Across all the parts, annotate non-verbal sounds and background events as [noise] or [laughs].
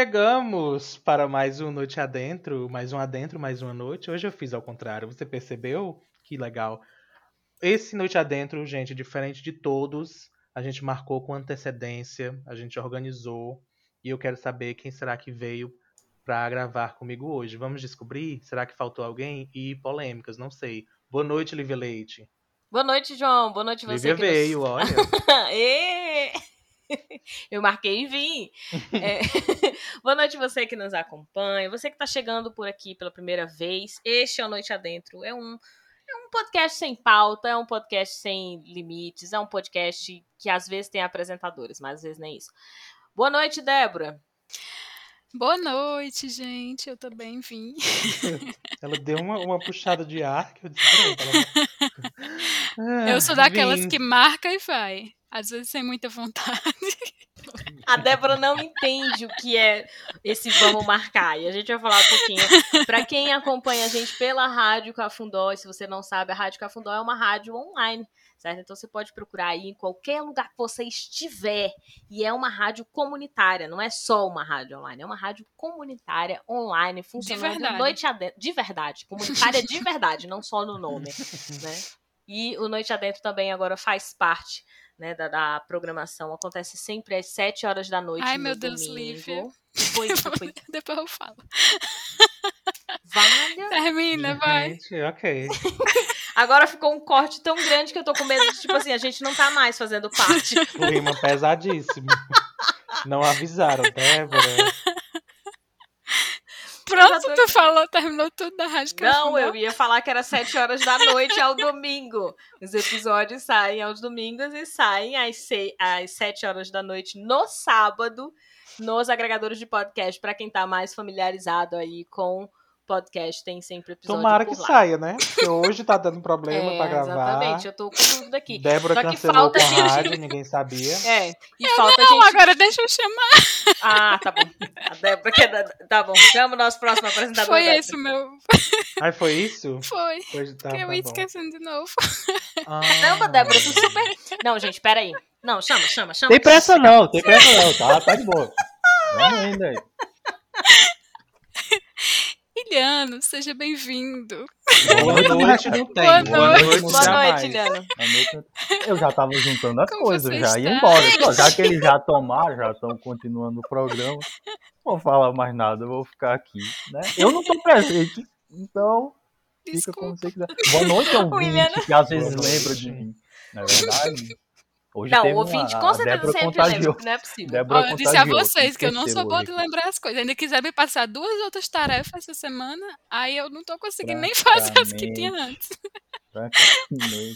chegamos para mais um Noite Adentro, mais um Adentro, mais uma noite. Hoje eu fiz ao contrário, você percebeu? Que legal. Esse Noite Adentro, gente, diferente de todos, a gente marcou com antecedência, a gente organizou, e eu quero saber quem será que veio para gravar comigo hoje. Vamos descobrir? Será que faltou alguém? E polêmicas, não sei. Boa noite, Lívia Leite. Boa noite, João. Boa noite, você. Lívia veio, nos... olha. [laughs] [laughs] Eu marquei e vim. É... [laughs] Boa noite você que nos acompanha, você que está chegando por aqui pela primeira vez. Este é o Noite Adentro. É um, é um podcast sem pauta, é um podcast sem limites, é um podcast que às vezes tem apresentadores, mas às vezes nem isso. Boa noite, Débora. Boa noite, gente. Eu também vim. [laughs] Ela deu uma, uma puxada de ar que eu disse. Ela... eu sou daquelas vim. que marca e vai. Às vezes sem muita vontade. A Débora não entende o que é esse vamos marcar. E a gente vai falar um pouquinho. Para quem acompanha a gente pela Rádio Cafundó, e se você não sabe, a Rádio Cafundó é uma rádio online, certo? Então você pode procurar aí em qualquer lugar que você estiver. E é uma rádio comunitária, não é só uma rádio online, é uma rádio comunitária online, funcionando de noite adentro. De verdade. Comunitária de verdade, não só no nome, né? E o Noite Adentro também agora faz parte né, da, da, programação acontece sempre às 7 horas da noite. Ai, meu Deus, Lívia. Foi, foi. [laughs] Depois eu falo. Valha. Termina, vai. Gente, ok. Agora ficou um corte tão grande que eu tô com medo de, tipo assim, a gente não tá mais fazendo parte. [laughs] Clima pesadíssimo. Não avisaram, Débora. Pronto, tu falou, terminou tudo da Rádio Não, eu ia falar que era 7 horas da noite ao domingo. Os episódios saem aos domingos e saem às, 6, às 7 horas da noite no sábado nos agregadores de podcast, para quem tá mais familiarizado aí com podcast tem sempre episódio Tomara que lá. saia, né? Porque [laughs] hoje tá dando problema é, pra gravar. Exatamente, eu tô com tudo aqui. Débora Só cancelou falta com a rádio, ninguém sabia. É, e eu falta não, gente... agora deixa eu chamar. Ah, tá bom. A Débora que é Tá bom, chama o nosso próximo apresentador. Foi esse meu... Ai, foi isso? Foi. Hoje tá, que eu tá ia esquecendo de novo. Ah. Caramba, Débora, tu super... Não, gente, peraí. Não, chama, chama, chama. Tem pressa não, tem pressa não, tá? Tá de boa. Vamos ainda aí. Iliano, seja bem-vindo. Boa noite, não tem. Boa noite, Boa noite Iliano. Eu já tava juntando as Como coisas, já ia embora. já que eles já tomaram, já estão continuando o programa, não vou falar mais nada, eu vou ficar aqui. Né? Eu não tô presente, então fica como você quiser. Boa noite, [laughs] ouvinte, que às vezes lembra de mim. Na é verdade. Hoje não, o ouvinte uma, com certeza sempre contagiou. lembra, não é possível. Débora eu disse a vocês que eu não sou boa de lembrar as coisas. Ainda quiser me passar duas outras tarefas essa semana, aí eu não tô conseguindo nem [laughs] fazer as que tinha antes.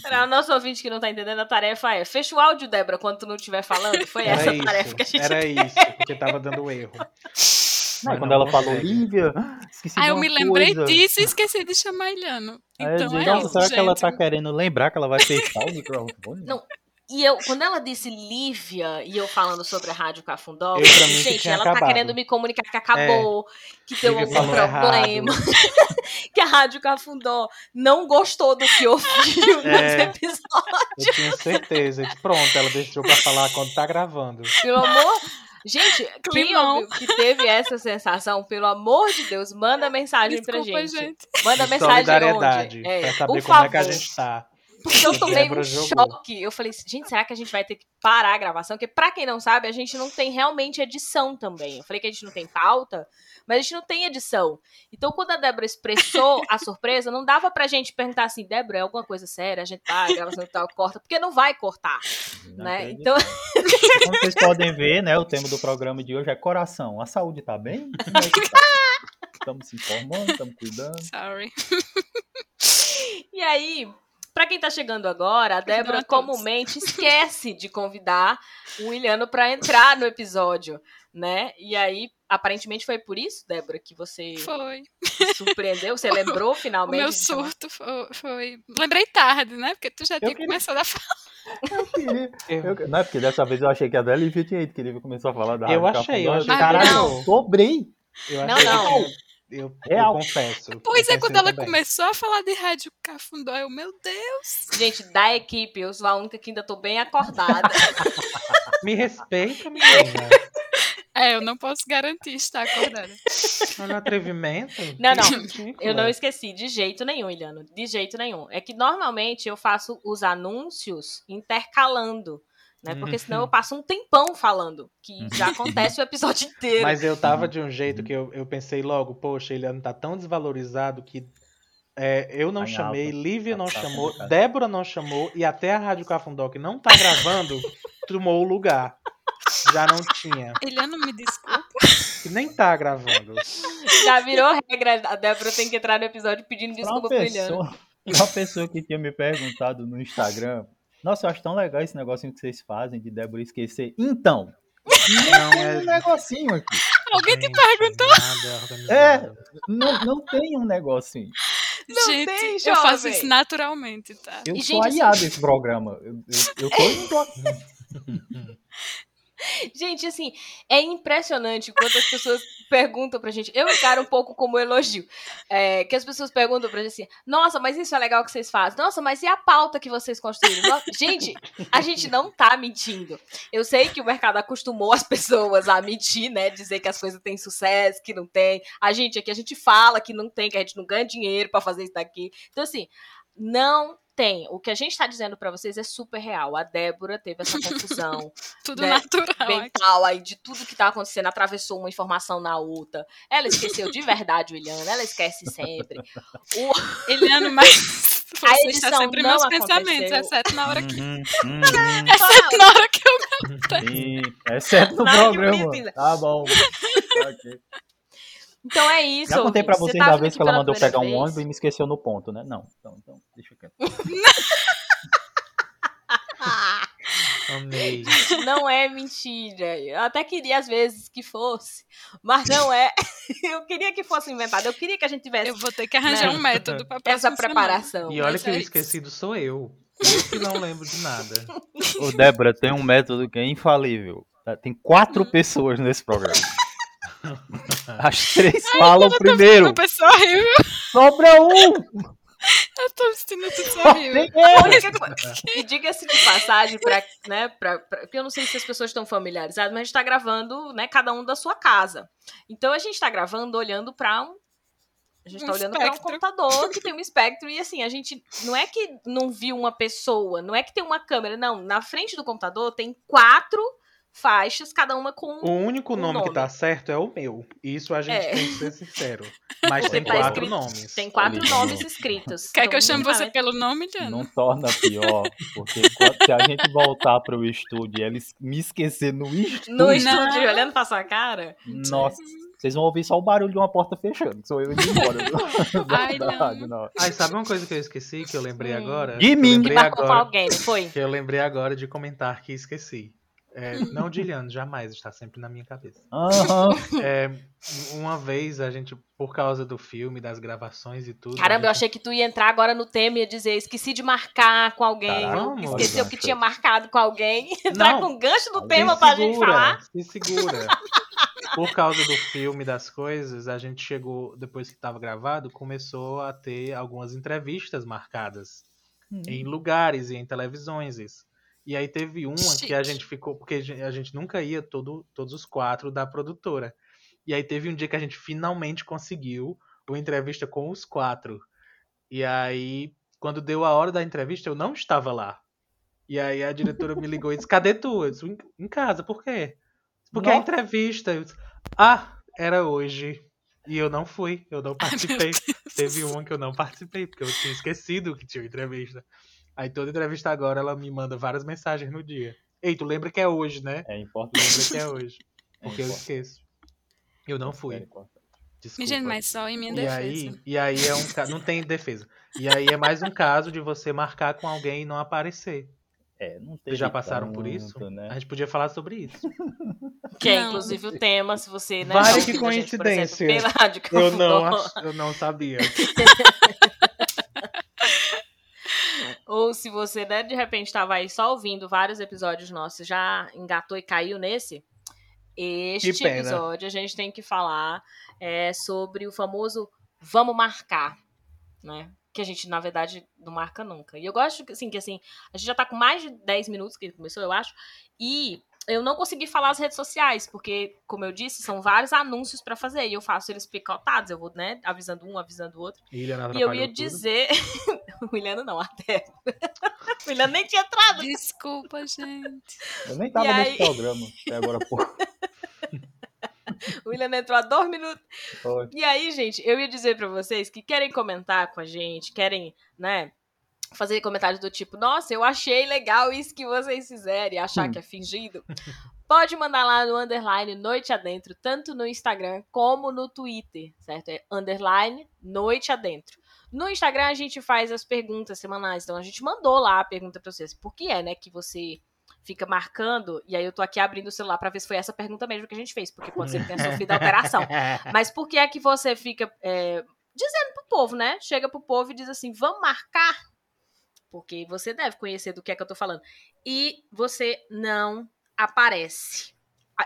Para o nosso ouvinte que não tá entendendo, a tarefa é fecha o áudio, Débora, quando tu não estiver falando. Foi era essa a tarefa que a gente Era tem. isso, porque tava dando erro. [laughs] Não, quando ela falou Lívia, esqueci Aí eu me lembrei coisa. disso e esqueci de chamar Iliano. Então é, é isso, será gente. que ela tá querendo lembrar que ela vai fechar o microfone? Não, e eu, quando ela disse Lívia, e eu falando sobre a Rádio Cafundó, eu, gente, ela acabado. tá querendo me comunicar que acabou, é, que deu algum problema, [laughs] que a Rádio Cafundó não gostou do que ouviu é, nos episódios. Eu tinha certeza. Pronto, ela deixou pra falar quando tá gravando. Pelo amor... Gente, quem ouviu, que teve essa sensação, pelo amor de Deus, manda mensagem Desculpa, pra gente. gente. Manda mensagem onde? É, pra saber como favor. é que a gente tá. Porque eu [laughs] tomei um choque. Eu falei, gente, será que a gente vai ter que parar a gravação? Porque, pra quem não sabe, a gente não tem realmente edição também. Eu falei que a gente não tem pauta, mas a gente não tem edição. Então, quando a Débora expressou [laughs] a surpresa, não dava pra gente perguntar assim, Débora, é alguma coisa séria? A gente tá, a gravação tal, corta, porque não vai cortar. Não né? acredito. Então. Como vocês podem ver, né, o tema do programa de hoje é coração. A saúde tá bem? [laughs] Estamos se informando, estamos cuidando. Sorry. E aí, Pra quem tá chegando agora, a Débora comumente esquece de convidar o Williano pra entrar no episódio, né? E aí, aparentemente foi por isso, Débora, que você Foi. surpreendeu? Você [laughs] lembrou O finalmente? meu de chamar? surto foi, foi- Lembrei tarde, né? Porque tu já tinha queria- começado a falar. Eu queria. Eu- não é porque dessa vez eu achei que a da Lívia tinha ido, que Lívia começou a falar da Eu achei, eu achei. Caralho, não. eu sobrei. Eu Não, achei não. Eu, eu Real. confesso. Pois eu é, quando ela também. começou a falar de Rádio Cafundó, eu, meu Deus. Gente, da equipe, eu sou a única que ainda tô bem acordada. [laughs] Me respeita, menina. [laughs] É, eu não posso garantir estar acordada. Olha o atrevimento. [laughs] Não, não. Eu não esqueci, de jeito nenhum, Iliano. De jeito nenhum. É que normalmente eu faço os anúncios intercalando. Né? Porque senão eu uhum. passo um tempão falando, que uhum. já acontece o episódio [laughs] inteiro. Mas eu tava de um jeito que eu, eu pensei logo, poxa, ele não tá tão desvalorizado que é, eu não chamei, alta. Lívia não tá chamou, Débora não chamou e até a Rádio Cafundó que não tá gravando [laughs] tomou o lugar. Já não tinha. Eliana, me desculpa. E nem tá gravando. Já virou regra. A Débora tem que entrar no episódio pedindo desculpa pro Eliana. Uma pessoa que tinha me perguntado no Instagram nossa, eu acho tão legal esse negocinho que vocês fazem de Débora esquecer. Então, não é um negocinho aqui. Alguém te perguntou? É, não, não tem um negocinho. Não gente, tem, eu faço isso naturalmente, tá? Eu e, sou gente, aliado assim... desse programa. Eu, eu, eu tô indo. [laughs] [laughs] Gente, assim, é impressionante quantas pessoas perguntam pra gente. Eu encaro um pouco como elogio. É, que as pessoas perguntam pra gente assim: nossa, mas isso é legal que vocês fazem. Nossa, mas e a pauta que vocês construíram? Gente, a gente não tá mentindo. Eu sei que o mercado acostumou as pessoas a mentir, né? Dizer que as coisas têm sucesso, que não tem. A gente aqui, a gente fala que não tem, que a gente não ganha dinheiro para fazer isso daqui. Então, assim, não tem. O que a gente está dizendo para vocês é super real. A Débora teve essa confusão. [laughs] tudo né, natural. Mental aí, de tudo que tá acontecendo, atravessou uma informação na outra. Ela esqueceu de verdade o Eliana, ela esquece sempre. O... [laughs] Eliana, mas. [laughs] A edição está sempre não meus aconteceu. pensamentos, exceto na hora que. Uhum, uhum. exceto na hora que eu não Exceto no programa. Tá bom. okay. Então é isso. Já contei pra vocês tá da vez que ela mandou pegar vez. um ônibus e me esqueceu no ponto, né? Não. Então, então deixa eu quieto. [laughs] Amei. Não é mentira. Eu até queria às vezes que fosse, mas não é. [laughs] Eu queria que fosse inventado. Eu queria que a gente tivesse. Eu vou ter que arranjar né, um método para essa preparação. E olha que é o esquecido sou eu. Eu que não lembro de nada. Ô, Débora, tem um método que é infalível. Tem quatro hum. pessoas nesse programa. [laughs] As três Ai, falam primeiro. Sobra um. [laughs] Eu tô vestindo tudo sorrindo. e diga-se de passagem, pra, né, pra, pra, porque eu não sei se as pessoas estão familiarizadas, mas a gente tá gravando, né, cada um da sua casa. Então a gente tá gravando olhando pra um. A gente um tá olhando para um computador que tem um espectro e assim, a gente não é que não viu uma pessoa, não é que tem uma câmera, não. Na frente do computador tem quatro faixas, cada uma com O único um nome, nome, que tá certo é o meu. Isso a gente é. tem que ser sincero. Mas tem tá quatro escrito, nomes. Tem quatro nomes escritos. Quer que eu chame você pelo nome, Diana? Não torna pior, porque se a gente voltar pro estúdio e eles me esquecer no estúdio... No estúdio, olhando pra sua cara? Nossa... Vocês vão ouvir só o barulho de uma porta fechando, que sou eu indo embora [laughs] Ai, rádio, não. Ai, sabe uma coisa que eu esqueci, que eu lembrei hum. agora? De mim! Que marcou agora, alguém, foi? Que eu lembrei agora de comentar que esqueci. É, não de jamais, está sempre na minha cabeça. Uhum. É, uma vez a gente, por causa do filme, das gravações e tudo. Caramba, gente... eu achei que tu ia entrar agora no tema e ia dizer: esqueci de marcar com alguém. Caramba, esqueceu que tinha marcado com alguém. [laughs] Entrar não, com gancho do tema segura, pra gente falar. Se segura. por causa do filme, das coisas, a gente chegou, depois que estava gravado, começou a ter algumas entrevistas marcadas hum. em lugares e em televisões. Isso. E aí teve uma Chique. que a gente ficou, porque a gente nunca ia todo, todos os quatro da produtora. E aí teve um dia que a gente finalmente conseguiu uma entrevista com os quatro. E aí, quando deu a hora da entrevista, eu não estava lá. E aí a diretora me ligou e disse: Cadê tu? Eu disse, em casa, por quê? Porque não. a entrevista. Disse, ah, era hoje. E eu não fui, eu não participei. Ai, Teve uma que eu não participei, porque eu tinha esquecido que tinha entrevista. Aí toda entrevista agora ela me manda várias mensagens no dia. Ei, tu lembra que é hoje, né? É importante. Lembra que é hoje. É porque é eu esqueço. Eu não fui. É Desculpa. Gente, mas só em minha e defesa. Aí, e aí é um caso. Não tem defesa. E aí é mais um caso de você marcar com alguém e não aparecer. É, não Vocês já passaram tanto, por isso? Né? A gente podia falar sobre isso. [laughs] Que é inclusive o tema, se você. Né, Vale [laughs] que coincidência. Gente, exemplo, eu, não, eu não sabia. [laughs] Ou se você, né, de repente estava aí só ouvindo vários episódios nossos, já engatou e caiu nesse, este episódio a gente tem que falar é, sobre o famoso vamos marcar, né? Que a gente, na verdade, não marca nunca. E eu gosto assim, que assim, a gente já tá com mais de 10 minutos que ele começou, eu acho, e eu não consegui falar as redes sociais, porque, como eu disse, são vários anúncios para fazer. E eu faço eles picotados, eu vou, né, avisando um, avisando o outro. E, e eu ia dizer. [laughs] o Williano não, até. [laughs] o Williano nem tinha entrado. Desculpa, gente. Eu nem tava e nesse aí... programa até agora pouco. [laughs] o William entrou há dois minutos. Foi. E aí, gente, eu ia dizer para vocês que querem comentar com a gente, querem, né, fazer comentários do tipo, nossa, eu achei legal isso que vocês fizeram e achar hum. que é fingido. Pode mandar lá no underline Noite Adentro, tanto no Instagram como no Twitter, certo? É underline Noite Adentro. No Instagram a gente faz as perguntas semanais, então a gente mandou lá a pergunta para vocês. Por que é, né, que você fica marcando, e aí eu tô aqui abrindo o celular para ver se foi essa pergunta mesmo que a gente fez, porque pode ser que tenha sofrido alteração. [laughs] Mas por que é que você fica é, dizendo pro povo, né? Chega pro povo e diz assim, vamos marcar? Porque você deve conhecer do que é que eu tô falando. E você não aparece.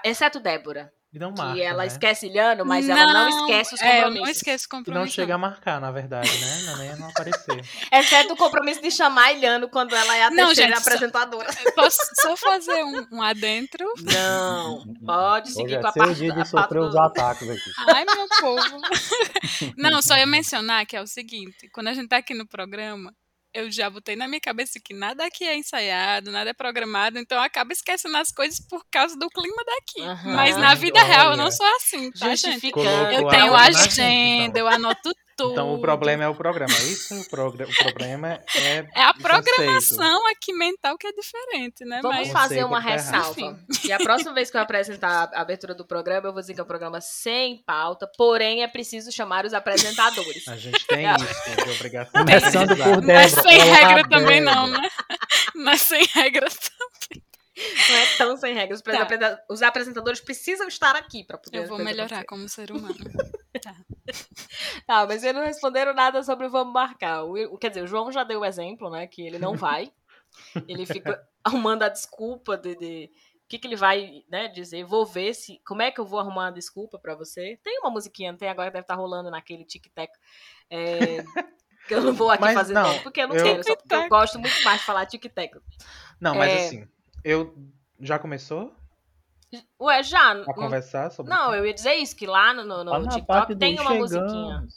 Exceto Débora. E não marca, que ela né? esquece Ilhano, mas não, ela não esquece os compromissos. É, não esquece compromisso. E não chega a marcar, na verdade, né? Não, nem não aparecer. [laughs] Exceto o compromisso de chamar Ilhano quando ela é a não, terceira gente, apresentadora. Só, posso só fazer um, um, adentro? Não, pode seguir Hoje com é a parte. dia de sofrer os ataques aqui. Ai, meu povo. [laughs] Não, só ia mencionar que é o seguinte, quando a gente tá aqui no programa, eu já botei na minha cabeça que nada aqui é ensaiado, nada é programado, então eu acabo esquecendo as coisas por causa do clima daqui. Uhum. Mas na vida Olha. real eu não sou assim, tá, gente? Eu tenho agenda, então. eu anoto tudo. Então o problema é o programa, é isso? O, progr o problema é. [laughs] É a programação aqui mental que é diferente, né? Vamos Mas... fazer uma ressalva. E a próxima vez que eu [laughs] apresentar a abertura do programa, eu vou dizer que é um programa sem pauta, porém é preciso chamar os apresentadores. A gente tem isso, de obrigação. Começando por Débora. Não é sem regra também, não, né? É sem regra também. Não é tão sem regras. Tá. Os apresentadores precisam estar aqui para poder. Eu vou melhorar como ser humano. [laughs] tá. tá, mas eles não responderam nada sobre o vamos marcar. O, quer dizer, o João já deu o exemplo, né? Que ele não vai. Ele fica [laughs] arrumando a desculpa de, de o que, que ele vai né, dizer. Vou ver se. Como é que eu vou arrumar uma desculpa para você? Tem uma musiquinha, não tem agora, deve estar tá rolando naquele tic-tac. É, que eu não vou aqui mas, fazer não, nome, porque eu não eu... quero, só porque eu gosto muito mais de falar tic-tac. Não, mas é... assim, eu. Já começou? Ué, já. A conversar sobre Não, eu ia dizer isso, que lá no, no, no TikTok tem uma chegamos. musiquinha.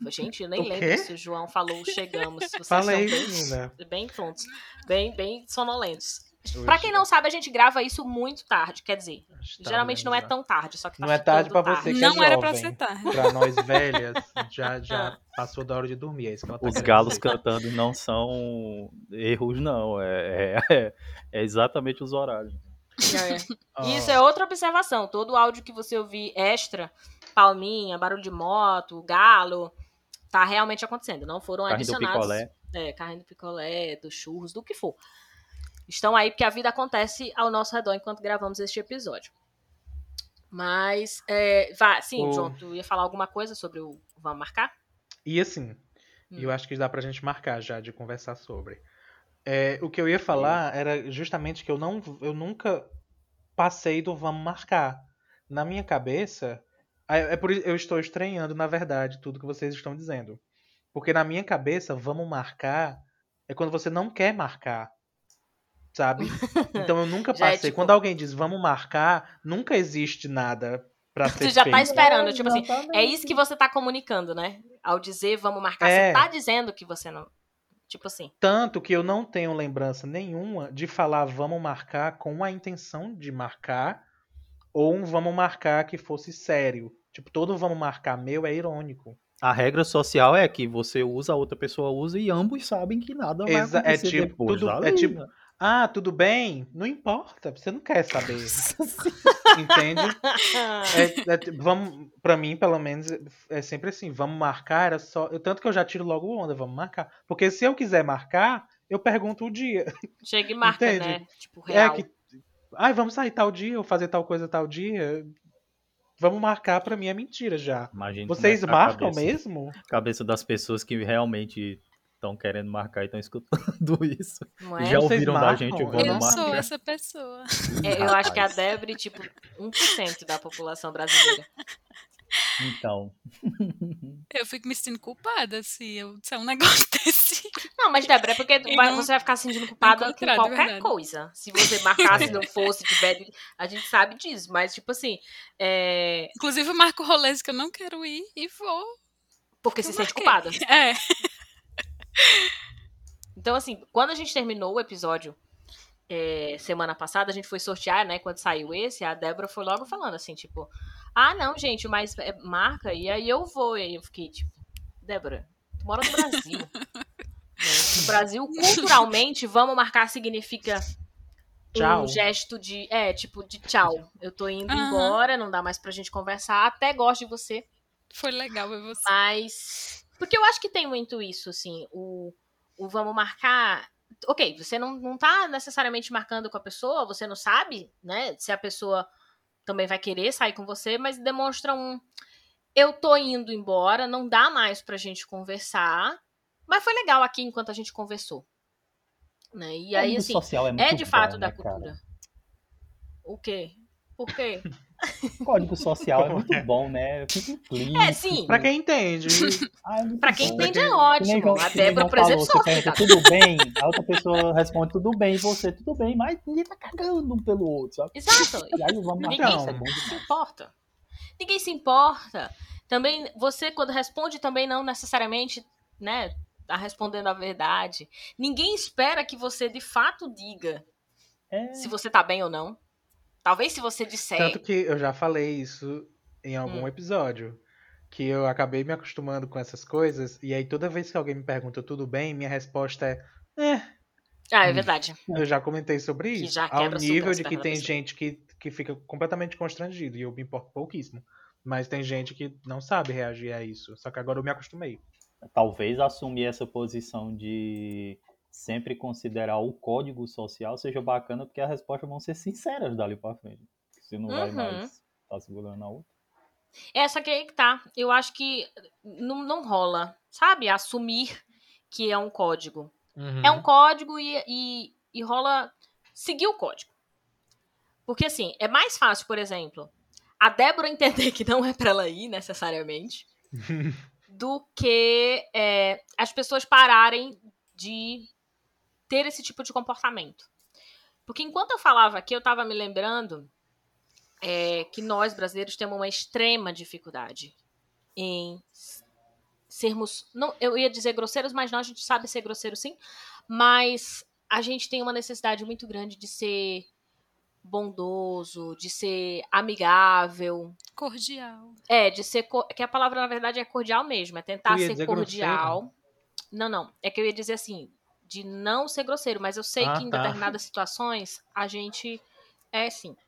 [laughs] Gente, eu nem lembro se o João falou chegamos. Vocês Falei, são bem, menina. bem tontos. Bem, bem sonolentos. Pra quem não sabe, a gente grava isso muito tarde. Quer dizer, geralmente não é tão tarde, só que tá Não é tarde pra tarde. você que Não é jovem. era pra ser tarde. Pra nós [laughs] velhas, já, já passou da hora de dormir. É isso que ela tá Os galos dizer. cantando não são erros, não. É, é, [laughs] é exatamente os horários. É. Oh. Isso é outra observação. Todo áudio que você ouvir extra, palminha, barulho de moto, galo, tá realmente acontecendo. Não foram Carrinho adicionados. Do picolé. É, carrinho do picolé, dos churros, do que for estão aí porque a vida acontece ao nosso redor enquanto gravamos este episódio. Mas, é, vá, sim, o... Tu ia falar alguma coisa sobre o Vamos Marcar? E assim, hum. eu acho que dá pra gente marcar já, de conversar sobre. É, o que eu ia falar era justamente que eu, não, eu nunca passei do Vamos Marcar. Na minha cabeça, é, é por eu estou estranhando, na verdade, tudo que vocês estão dizendo. Porque na minha cabeça, Vamos Marcar é quando você não quer marcar sabe? Então eu nunca [laughs] é passei. É, tipo... Quando alguém diz vamos marcar, nunca existe nada pra [laughs] ser Você já feito. tá esperando, tipo assim, é isso que você tá comunicando, né? Ao dizer vamos marcar, é... você tá dizendo que você não. Tipo assim. Tanto que eu não tenho lembrança nenhuma de falar vamos marcar com a intenção de marcar ou um vamos marcar que fosse sério. Tipo, todo vamos marcar meu é irônico. A regra social é que você usa, a outra pessoa usa e ambos sabem que nada vai Exa é acontecer é tipo, depois. Tudo, é tipo, ah, tudo bem? Não importa, você não quer saber. Entende? [laughs] É, é, vamos, pra mim, pelo menos, é sempre assim, vamos marcar, era só. Eu, tanto que eu já tiro logo onda, vamos marcar. Porque se eu quiser marcar, eu pergunto o dia. Chega e marca, Entende? né? Tipo, é real. É que. Ai, vamos sair tal dia, ou fazer tal coisa tal dia. Vamos marcar, pra mim é mentira já. Imagina Vocês marcam cabeça, mesmo? Cabeça das pessoas que realmente estão querendo marcar e estão escutando [laughs] isso. É? Já ouviram da gente o vamos Eu marcar. sou essa pessoa. É, eu acho que a Debre, tipo, 1% da população brasileira. Então. [laughs] Eu fico me sentindo culpada se eu disser um negócio [laughs] desse. Não, mas Débora, é porque não, você vai ficar se sentindo culpada com qualquer verdade. coisa. Se você marcasse, é. não fosse, tiver. A gente sabe disso. Mas, tipo assim. É... Inclusive, eu marco rolês que eu não quero ir e vou. Porque se sente culpada. É. Então, assim, quando a gente terminou o episódio é, semana passada, a gente foi sortear, né? Quando saiu esse, a Débora foi logo falando assim, tipo, ah, não, gente, mas é, marca, e aí eu vou. E aí eu fiquei, tipo, Débora, tu mora no Brasil. no Brasil, culturalmente, vamos marcar significa tchau. um gesto de. É, tipo, de tchau. Eu tô indo uhum. embora, não dá mais pra gente conversar. Até gosto de você. Foi legal ver você. Mas. Porque eu acho que tem muito isso, assim. O, o vamos marcar. Ok, você não, não tá necessariamente marcando com a pessoa, você não sabe, né? Se a pessoa também vai querer sair com você, mas demonstra um. Eu tô indo embora, não dá mais pra gente conversar. Mas foi legal aqui enquanto a gente conversou. Né? E aí, assim, é, é, de fato bom, da né, cultura. Cara? O quê? Por quê? [laughs] Código social é muito é? bom, né? Fica implícito. É, sim. Pra quem entende. Ah, é pra quem bom. entende é ótimo. A Débora, por exemplo, falou, você pergunta, tudo bem? A outra pessoa responde tudo bem, você tudo bem, mas ninguém tá cagando um pelo outro, sabe? Exato. E aí vamos ninguém não. se importa. Ninguém se importa. Também, você quando responde também não necessariamente, né, tá respondendo a verdade. Ninguém espera que você de fato diga é... se você tá bem ou não. Talvez se você disser. Tanto que eu já falei isso em algum hum. episódio. Que eu acabei me acostumando com essas coisas. E aí toda vez que alguém me pergunta tudo bem, minha resposta é. É. Ah, é verdade. Eu já comentei sobre isso. Ao nível de que tem gente que, que fica completamente constrangido. E eu me importo pouquíssimo. Mas tem gente que não sabe reagir a isso. Só que agora eu me acostumei. Talvez assumir essa posição de sempre considerar o código social seja bacana, porque as respostas vão ser sinceras dali para frente. Você não uhum. vai mais estar tá segurando a outra. Essa que aí que tá. Eu acho que não, não rola, sabe? Assumir que é um código. Uhum. É um código e, e, e rola seguir o código. Porque assim, é mais fácil, por exemplo, a Débora [laughs] entender que não é para ela ir necessariamente, [laughs] do que é, as pessoas pararem de ter esse tipo de comportamento. Porque enquanto eu falava aqui, eu estava me lembrando é, que nós brasileiros temos uma extrema dificuldade em sermos. Não, eu ia dizer grosseiros, mas não, a gente sabe ser grosseiro sim. Mas a gente tem uma necessidade muito grande de ser bondoso, de ser amigável. Cordial. É, de ser. Que a palavra, na verdade, é cordial mesmo. É tentar ser cordial. Grosseiro. Não, não. É que eu ia dizer assim, de não ser grosseiro, mas eu sei ah, que em tá. determinadas [laughs] situações a gente é sim. [laughs]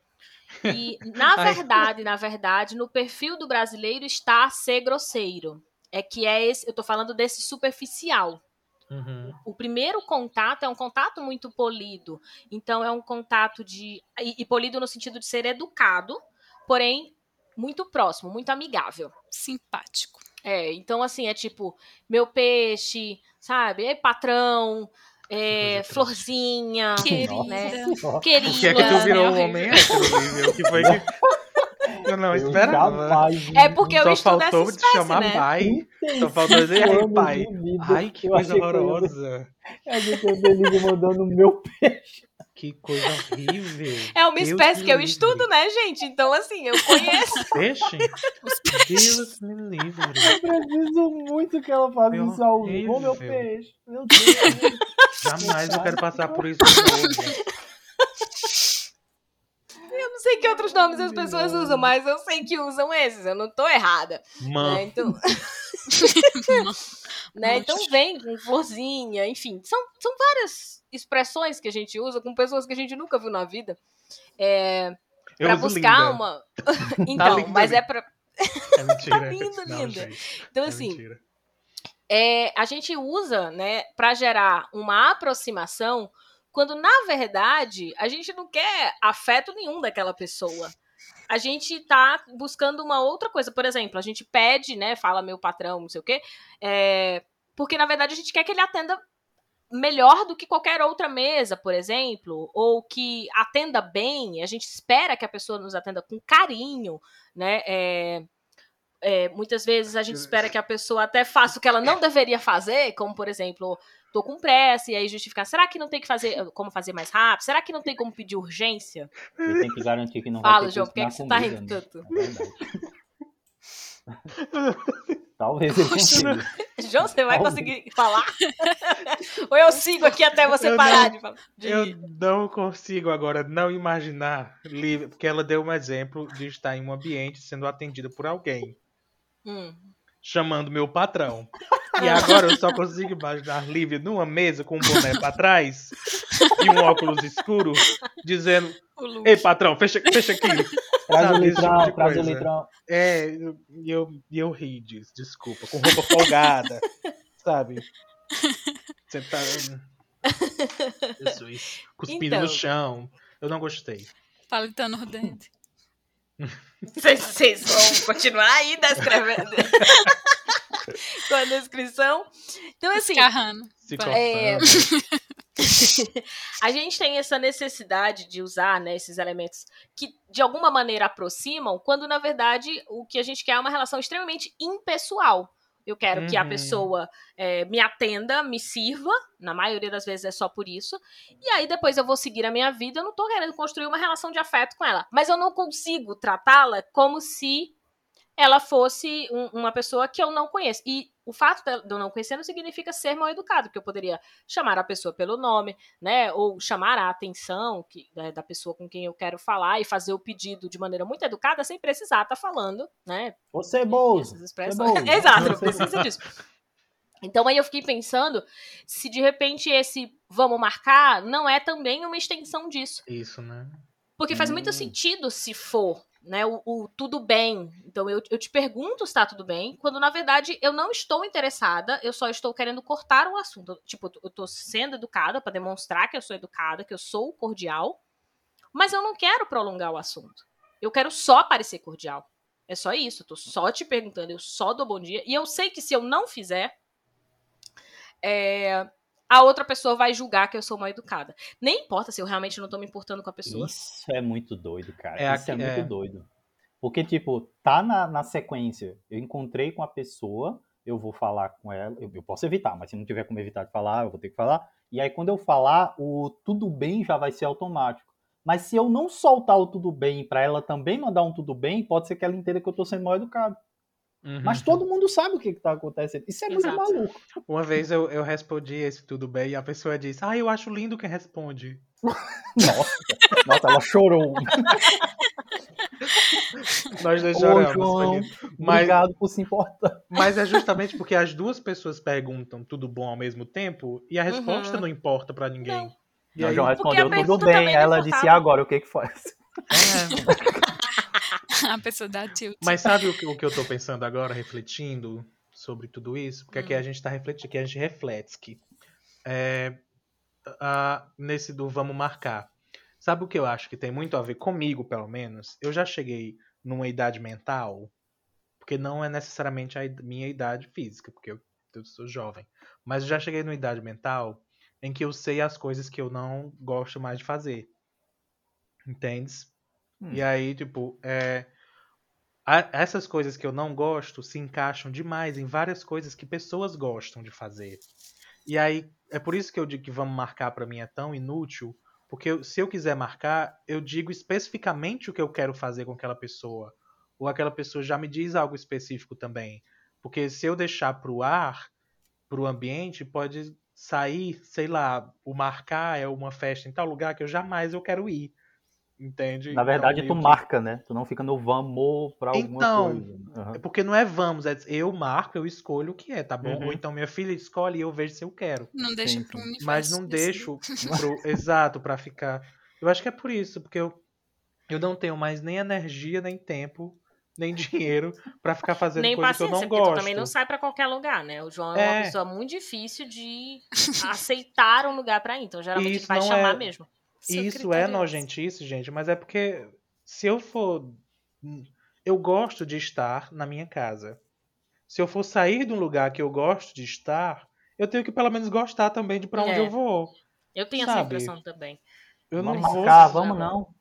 E, na verdade, na verdade, no perfil do brasileiro está ser grosseiro. É que é esse. Eu tô falando desse superficial. Uhum. O primeiro contato é um contato muito polido. Então, é um contato de. E, e polido no sentido de ser educado, porém muito próximo, muito amigável. Simpático. É, então assim, é tipo, meu peixe, sabe? É patrão, é, florzinha, querida. Né? querida. O que é que tu virou um homem hétero, O que foi que... [laughs] Eu não esperava. É porque eu Só estudo faltou te chamar né? pai. Só faltou dizer aí, pai. Ai, que coisa horrorosa. A [laughs] gente é mandando meu [laughs] peixe. Que coisa horrível. É uma espécie que eu estudo, né, gente? Então, assim, eu conheço. [laughs] Peixe? Deus me livre. Eu preciso muito que ela faça meu isso ao vivo. meu peixe. Meu Deus. Jamais eu quero passar por isso de novo. Eu não sei que outros nomes as pessoas usam, mas eu sei que usam esses. Eu não tô errada. Mano. Né? Então... [laughs] [laughs] né? Então vem com florzinha, enfim. São, são várias expressões que a gente usa com pessoas que a gente nunca viu na vida. É, para buscar linda. uma. [laughs] [laughs] então, tá mas é para. É mentira. [laughs] tá lindo, linda. Então, é assim. É, a gente usa, né, para gerar uma aproximação, quando na verdade a gente não quer afeto nenhum daquela pessoa. A gente tá buscando uma outra coisa. Por exemplo, a gente pede, né, fala meu patrão, não sei o quê, é, porque na verdade a gente quer que ele atenda melhor do que qualquer outra mesa, por exemplo, ou que atenda bem, a gente espera que a pessoa nos atenda com carinho, né? É, é, muitas vezes a gente espera que a pessoa até faça o que ela não deveria fazer, como por exemplo, tô com pressa, e aí justificar, será que não tem que fazer como fazer mais rápido? Será que não tem como pedir urgência? E tem que garantir que não Fala, vai ter João, por que, é que você tá rindo né? tanto? É. [laughs] Talvez ele consiga. [laughs] João, você vai Talvez. conseguir falar? Ou eu sigo aqui até você Eu parar não- de falar? De- Eu não consigo agora não imaginar Lívia, porque ela deu um exemplo de estar em um ambiente sendo atendida por alguém, Hum. Chamando meu patrão. E agora eu só consigo imaginar Lívia numa mesa com um boné pra trás e um óculos escuro, dizendo. Ei, patrão, fecha, fecha aqui. Traz o tipo litrão, de traz o litrão. É, e eu, e eu ri disso, desculpa, com roupa folgada, sabe? Você tá. Jesus. Cuspindo Então. no chão. Eu não gostei. Palitando o dente. [laughs] Vocês vão continuar aí descrevendo. [laughs] Com a descrição. Então, assim, É. [laughs] a gente tem essa necessidade de usar né, esses elementos que de alguma maneira aproximam, quando na verdade o que a gente quer é uma relação extremamente impessoal. Eu quero que a Uhum. pessoa é, me atenda, me sirva, na maioria das vezes é só por isso, e aí depois eu vou seguir a minha vida. Eu não tô querendo construir uma relação de afeto com ela, mas eu não consigo tratá-la como se ela fosse um- uma pessoa que eu não conheço. E o fato de eu não conhecer não significa ser mal educado, porque eu poderia chamar a pessoa pelo nome, né? Ou chamar a atenção que, da, da pessoa com quem eu quero falar e fazer o pedido de maneira muito educada, sem precisar estar falando, né? Você é bolso. É. [laughs] Exato, não é precisa disso. Então aí eu fiquei pensando se de repente esse vamos marcar não é também uma extensão disso. Isso, né? Porque faz muito Hum. sentido se for, né? O, o tudo bem. Então eu, eu te pergunto se tá tudo bem, quando na verdade eu não estou interessada, eu só estou querendo cortar o assunto. Tipo, eu tô sendo educada para demonstrar que eu sou educada, que eu sou cordial, mas eu não quero prolongar o assunto. Eu quero só parecer cordial. É só isso, eu tô só te perguntando, eu só dou bom dia. E eu sei que se eu não fizer, é, a outra pessoa vai julgar que eu sou mal educada. Nem importa se eu realmente não tô me importando com a pessoa. Isso é muito doido, cara. É Isso é aqui- muito é. doido. Porque, tipo, tá na, na sequência. Eu encontrei com a pessoa, eu vou falar com ela. Eu, eu posso evitar, mas se não tiver como evitar de falar, eu vou ter que falar. E aí, quando eu falar, o tudo bem já vai ser automático. Mas se eu não soltar o tudo bem pra ela também mandar um tudo bem, pode ser que ela entenda que eu tô sendo mal educado. Uhum. Mas todo mundo sabe o que, que tá acontecendo. Isso é muito Exato. maluco. Uma vez eu, eu respondi esse tudo bem e a pessoa disse: Ah, eu acho lindo quem responde. [laughs] Nossa, nossa ela chorou. Nós dois choramos. João. Mas, obrigado por se importar. mas é justamente porque as duas pessoas perguntam tudo bom ao mesmo tempo e a resposta Uhum. não importa pra ninguém. Não. E Não, aí, João respondeu tudo bem. Ela disse, e agora, o que que faz? é. [laughs] A pessoa dá tilt. Mas sabe o que, o que eu tô pensando agora, refletindo sobre tudo isso? Porque aqui Hum. a gente tá refletindo, aqui a gente reflete que é, a- nesse do vamos marcar. Sabe o que eu acho que tem muito a ver comigo, pelo menos? Eu já cheguei numa idade mental, porque não é necessariamente a minha idade física, porque eu, eu sou jovem. Mas eu já cheguei numa idade mental em que eu sei as coisas que eu não gosto mais de fazer. Entendes? Hum. E aí, tipo, é, a- essas coisas que eu não gosto se encaixam demais em várias coisas que pessoas gostam de fazer. E aí, é por isso que eu digo que vamos marcar pra mim é tão inútil, porque eu- se eu quiser marcar, eu digo especificamente o que eu quero fazer com aquela pessoa. Ou aquela pessoa já me diz algo específico também. Porque se eu deixar pro ar, pro ambiente, pode sair, sei lá, o marcar é uma festa em tal lugar que eu jamais eu quero ir. Entende? Na verdade, Então, tu que- marca, né? Tu não fica no vamos pra alguma Então, coisa. Aham. É porque não é vamos, é eu marco, eu escolho o que é, tá bom? Uhum. Ou então minha filha escolhe e eu vejo se eu quero. Não deixa Sim, pro universo. Mas não deixo [laughs] pro, exato pra ficar. Eu acho que é por isso, porque eu, eu não tenho mais nem energia, nem tempo, nem [laughs] dinheiro pra ficar fazendo Nem coisa que eu paciência, não porque gosto. tu também não sai pra qualquer lugar, né? O João é, É. uma pessoa muito difícil de [laughs] aceitar um lugar pra ir. Então, geralmente, ele vai chamar é- mesmo. Seu E isso é criterioso. nojentice, gente, mas é porque se eu for. Eu gosto de estar na minha casa. Se eu for sair de um lugar que eu gosto de estar, eu tenho que pelo menos gostar também de pra onde É. eu vou. Eu tenho essa Sabe? impressão também. Eu vamos não vou. marcar, vamos não.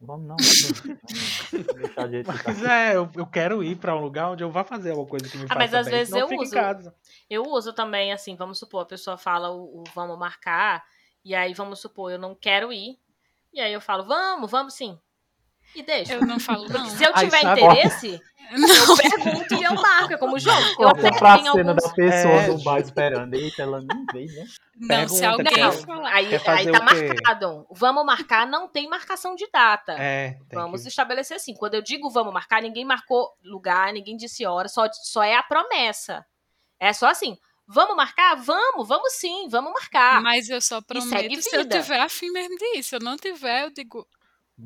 Vamos não. [laughs] Deixar gente Mas é, eu, eu quero ir pra um lugar onde eu vá fazer alguma coisa que me Ah, faça mas às bem, vezes eu uso. casa. Eu uso também, assim, vamos supor, a pessoa fala o, o vamos marcar, e aí vamos supor, eu não quero ir, e aí eu falo, vamos, vamos sim. E deixa. Eu não falo, não. Se eu tiver interesse, [laughs] Não. eu pergunto e eu marco, é como jogo. Eu pra tenho cena alguns... da pessoa É, no bar esperando. Eita, ela nem veio, né? Não, se alguém quer- Não, falar. aí, Quer aí tá marcado. Vamos marcar, não tem marcação de data. É, Vamos que... estabelecer assim. Quando eu digo vamos marcar, ninguém marcou lugar, ninguém disse hora, só, só é a promessa. É só assim. Vamos marcar? Vamos, vamos sim, vamos marcar. Mas eu só prometo se eu tiver afim mesmo disso. Se eu não tiver, eu digo.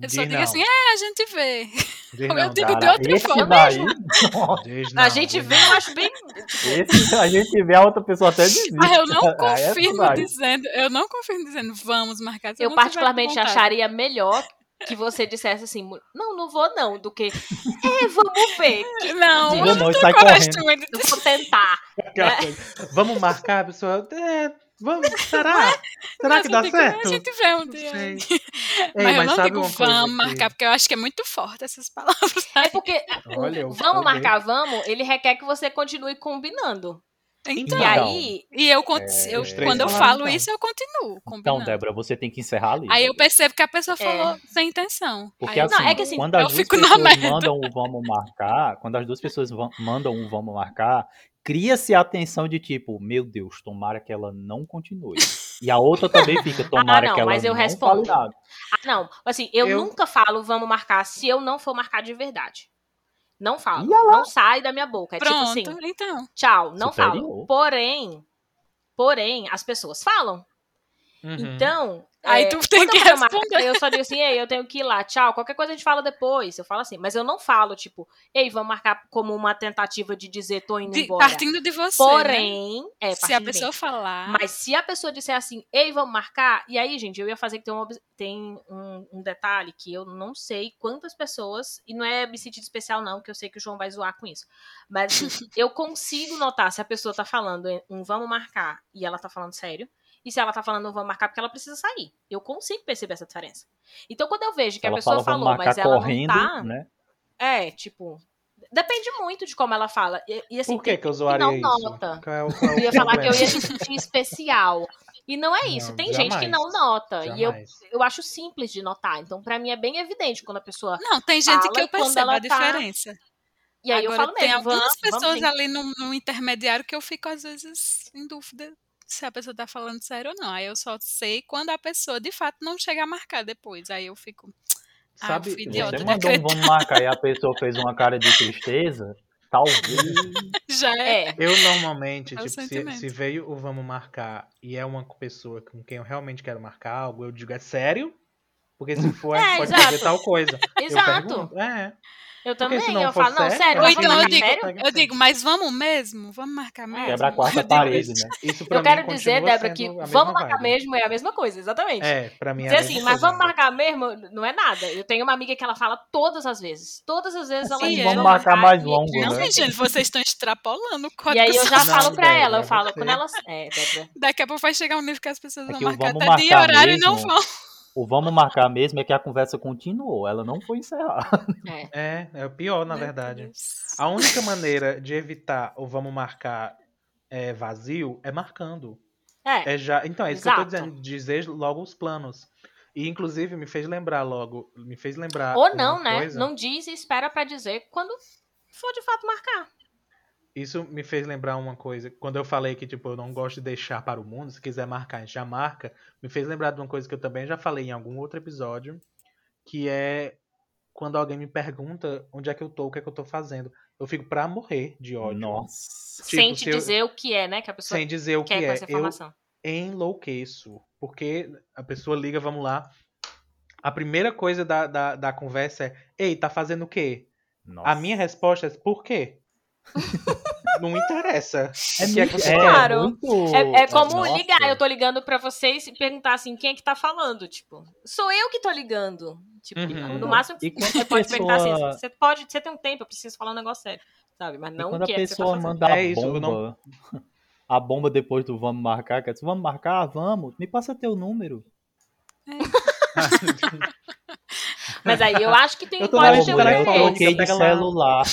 Eu só digo não, assim, é, a gente vê. diz [laughs] eu não, digo Dara, de outra esse forma daí, [laughs] a não, gente diz vê, não. eu acho bem. esse a gente vê a outra pessoa até desiste. Ah, eu não [laughs] Ah, confirmo vai. dizendo, eu não confirmo dizendo, vamos marcar. Eu, particularmente, acharia melhor que você dissesse assim: não, não vou não, do que. É, vamos ver. [laughs] que Não, eu não, não tenho coragem correndo. Eu vou tentar. Né? Vamos marcar, pessoal? É, vamos, será? Será Mas que dá digo, certo? A gente vê um Não dia. sei. [laughs] Mas, Ei, eu não digo vamos marcar, porque eu acho que é muito forte essas [laughs] palavras. É porque Olha, vamos marcar, vamos, ele requer que você continue combinando. Então, E aí, e eu, É, eu quando eu falo então. isso, eu continuo Então, combinando. Débora, você tem que encerrar ali. Aí eu percebo que a pessoa É. falou sem intenção. Porque Aí assim, Não, é que assim, quando eu as duas fico na pessoas merda. mandam o vamos marcar, quando as duas pessoas mandam um vamos marcar, cria-se a tensão de tipo, meu Deus, tomara que ela não continue. E a outra também fica, [laughs] tomara não, que ela mas eu não respondo. fale nada. Ah, não, assim, eu, Eu- nunca falo vamos marcar se eu não for marcar de verdade. Não falo. Não sai da minha boca. É tipo Pronto, assim, então. tchau, não Superior. falo. Porém, porém, as pessoas falam. Uhum. Então. Aí é, tu tem que eu responder. Eu só digo assim, ei, eu tenho que ir lá, tchau. Qualquer coisa a gente fala depois. Eu falo assim, mas eu não falo, tipo, ei, vamos marcar como uma tentativa de dizer tô indo De- embora. partindo de você. né? Porém, é, se a pessoa falar. Mas se a pessoa disser assim, ei, vamos marcar, e aí, gente, eu ia fazer que tem, um, tem um, um detalhe que eu não sei quantas pessoas, e não é me sentir especial, não, que eu sei que o João vai zoar com isso. Mas assim, [laughs] eu consigo notar se a pessoa tá falando um vamos marcar e ela tá falando sério. E se ela tá falando um vamos marcar porque ela precisa sair. Eu consigo perceber essa diferença. Então, quando eu vejo que a ela pessoa fala, falou, mas ela correndo, não tá. né? É, tipo. Depende muito de como ela fala. E, e, assim, Por que tem que eu zoaria não isso? nota. Qual é o, qual é o eu ia falar que eu ia sentir especial. E não é isso. Não, Tem gente que não jamais. nota. E eu, Jamais. eu acho simples de notar. Então, pra mim, é bem evidente quando a pessoa. Não, tem gente que eu percebo ela a tá- diferença. E aí Agora, eu falo tem mesmo. algumas vamos, pessoas vamos ali no, no intermediário que eu fico, às vezes, em dúvida se a pessoa tá falando sério ou não. Aí eu só sei quando a pessoa, de fato, não chega a marcar depois. Aí eu fico. [tsk] Ah, Sabe, eu idiota Você de mandou um vamos marcar e a pessoa fez uma cara de tristeza, talvez. [laughs] Já é. É. Eu normalmente, É tipo, se, se veio o vamos marcar e é uma pessoa com quem eu realmente quero marcar algo, eu digo, é sério? Porque se for, É, pode exato. fazer tal coisa. Eu Exato. pergunto, é. Eu também. se não Eu falo, não, sério, Ou então eu digo, sério? eu digo, mas vamos mesmo? Vamos marcar mesmo? Quebra a quarta [laughs] parede, isso. né? Isso pra Eu mim quero dizer, Débora, que vamos marcar vibe. mesmo é a mesma coisa, exatamente. É, pra mim é Dizer a assim, mas coisa, vamos né? marcar mesmo, não é nada. Eu tenho uma amiga que ela fala todas as vezes. Todas as vezes ela Sim, diz, vamos "Vamos marcar mais longo, Não, né? gente, vocês estão extrapolando o código E aí eu já falo pra ela, eu falo, você- quando ela. É, Débora. Daqui a pouco vai chegar um nível que as pessoas É vão marcar até dia e horário e não vão. O vamos marcar mesmo é que a conversa continuou, ela não foi encerrada. É. É, é o pior, na verdade. A única maneira de evitar o vamos marcar é, vazio é marcando. É. É já, então, é isso que eu tô Exato. dizendo, dizer logo os planos. E inclusive me fez lembrar logo, me fez lembrar Ou não, né? coisa. Não diz e espera pra dizer quando for de fato marcar. Isso me fez lembrar uma coisa. Quando eu falei que, tipo, eu não gosto de deixar para o mundo, se quiser marcar, a gente já marca. Me fez lembrar de uma coisa que eu também já falei em algum outro episódio, que é quando alguém me pergunta onde é que eu tô, o que é que eu tô fazendo. Eu fico pra morrer de ódio. Nossa. Tipo, sem te se eu- dizer o que é, né? Que a pessoa Sem dizer o que é. essa Eu enlouqueço. Porque a pessoa liga, vamos lá. A primeira coisa da, da, da conversa é: Ei, tá fazendo o quê? Nossa. A minha resposta é: Por quê? [laughs] não interessa. é, que é que é Claro. muito- É, é como Nossa. ligar, eu tô ligando pra vocês e perguntar assim, quem é que tá falando? Tipo, sou eu que tô ligando. Tipo, Uhum. no máximo E quando você pode perguntar assim, pessoa- você pode, você tem um tempo, eu preciso falar um negócio sério, sabe? Mas E não quando o a que é que você tá pessoa manda a É isso, eu bomba, não- [laughs] a bomba depois do vamos marcar, que é, vamos marcar, vamos, me passa teu número. [laughs] Mas aí eu acho que tem Eu tô pode ter um eu telefone, interesse. troquei de celular.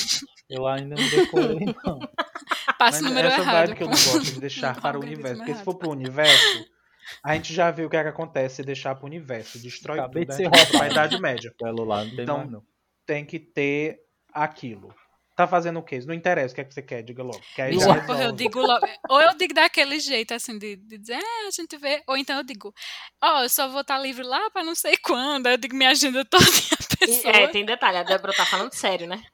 Eu ainda não decorei, [laughs] não. Passa Mas o número essa errado. vibe que eu não gosto de deixar Não, para o universo. Porque se errado. for pro universo, a gente já viu o que, é que acontece se deixar pro universo. Destrói Acabei tudo. de né? ser roubado. Pra Idade Média. [laughs] Celular não tem Então, mais, não. Tem que ter aquilo. Tá fazendo o quê? Não interessa o que é que você quer, diga logo. Que aí já eu digo logo. Ou eu digo daquele jeito, assim, de, de dizer, é, a gente vê. Ou então eu digo, ó, eu só vou estar livre lá pra não sei quando. Aí eu digo minha agenda toda e a E- pessoa. É, tem detalhe, a Débora tá falando sério, né?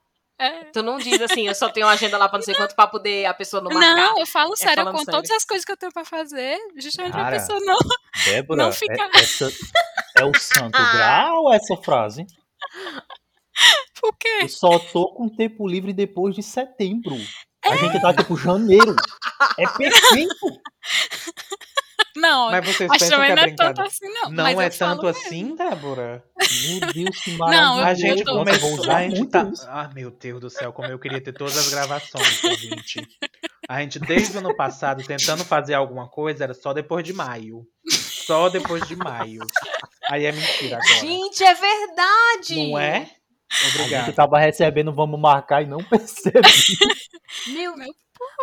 É. Tu não diz assim, eu só tenho uma agenda lá pra não sei quanto pra poder a pessoa não marcar. Não, eu falo sério, eu conto sério. todas as coisas que eu tenho pra fazer, justamente pra Cara, pessoa não. Débora, Não fica- é, essa, é o santo grau essa frase? Por quê? Eu só tô com tempo livre depois de setembro. A gente tá tipo janeiro. É perfeito. [laughs] Não, Mas vocês também que é não é tanto brincadeira. assim, não. Não mas é tanto mesmo. assim, Débora? Meu Deus, que [laughs] Não, maravilhoso. eu- A gente tô- começou. usar A gente tá. Ah, meu Deus do céu, como eu queria ter todas as gravações, ouvinte. A gente, desde o ano passado, tentando fazer alguma coisa, era só depois de maio. Só depois de maio. Aí é mentira agora. Gente, é verdade! Não é? A Obrigado. gente tava recebendo, vamos marcar e não percebi. [laughs] Meu Meu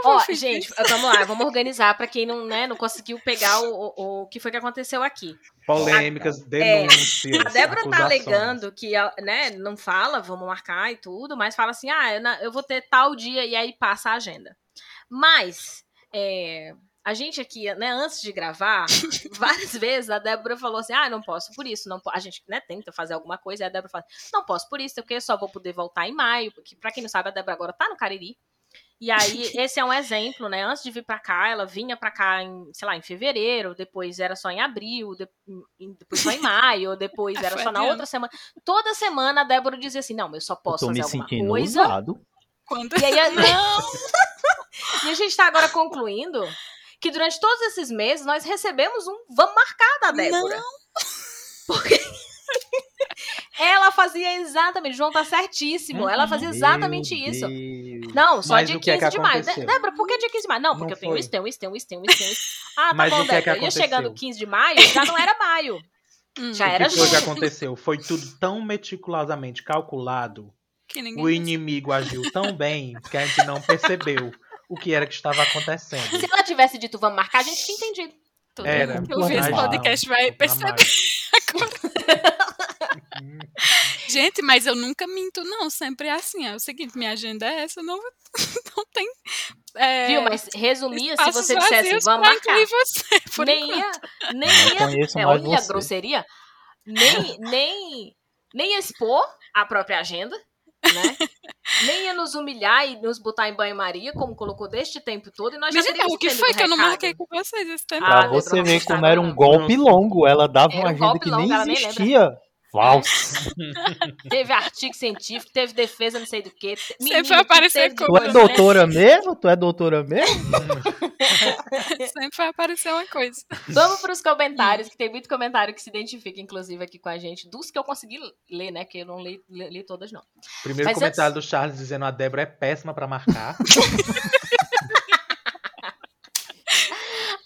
Ó, gente, vamos lá, vamos [laughs] organizar pra quem não, né, não conseguiu pegar o, o, o que foi que aconteceu aqui. Polêmicas, denúncias. A Débora tá acusações. alegando que, né, não fala, vamos marcar e tudo, mas fala assim, ah, eu, eu vou ter tal dia e aí passa a agenda. Mas, é, a gente aqui, né, antes de gravar, [laughs] várias vezes a Débora falou assim, ah, não posso por isso, não po-" a gente, né, tenta fazer alguma coisa, e a Débora fala, não posso por isso, porque eu só vou poder voltar em maio, porque pra quem não sabe, a Débora agora tá no Cariri, e aí, esse é um exemplo, né? Antes de vir pra cá, ela vinha pra cá em, sei lá, em fevereiro, depois era só em abril, de- em- depois só em maio, depois [laughs] era só na outra semana. Toda semana a Débora dizia assim: não, eu só Eu posso me fazer alguma sentindo coisa. usado. Quando... E aí, a- não! e a gente tá agora concluindo que durante todos esses meses nós recebemos um vamos marcar da Débora. Porque ela fazia exatamente, João tá certíssimo, ela fazia exatamente Meu isso. Deus. Não, só Mas dia o que é 15 que de maio. aconteceu? De- Débora, por que dia 15 de maio? Não, porque Não eu tenho isso, tenho isso, tenho isso, tenho isso, tenho isso. Ah, tá Mas bom, o que é que Débora. Ia chegando aconteceu? 15 de maio, já não era maio. Hum, Já O era que foi que aconteceu? Foi tudo tão meticulosamente calculado, que ninguém o inimigo agiu tão bem que a gente não percebeu o que era que estava acontecendo. Se ela tivesse dito vamos marcar, a gente tinha entendido. Tudo Era. que ouvir esse podcast vai perceber. [laughs] Gente, mas eu nunca minto, não. Sempre é assim. É o seguinte, minha agenda é essa, não, [laughs] não tem. É, Viu? Mas resumia se você dissesse vamos marcar. você, [laughs] por Nem enquanto. ia, nem ia. É, olha a grosseria. Nem, nem, nem ia expor a própria agenda, né? nem ia nos humilhar e nos botar em banho-maria, como colocou deste tempo todo. E nós já Menina, teríamos o que foi que eu não marquei com vocês esse tempo? Ah, Pra você não ver como era um golpe longo, ela dava Era uma um agenda golpe que longo, nem existia. Falso. [laughs] Teve artigo científico, teve defesa, não sei do que. Sempre vai aparecer Tu coisa, é né? doutora mesmo? Tu é doutora mesmo? [laughs] Sempre vai aparecer uma coisa. Vamos para os comentários, que tem muito comentário que se identifica, inclusive, aqui com a gente, dos que eu consegui ler, né? Que eu não li, li, li todas, não. Primeiro Mas comentário do Charles dizendo a Débora é péssima pra marcar. [laughs]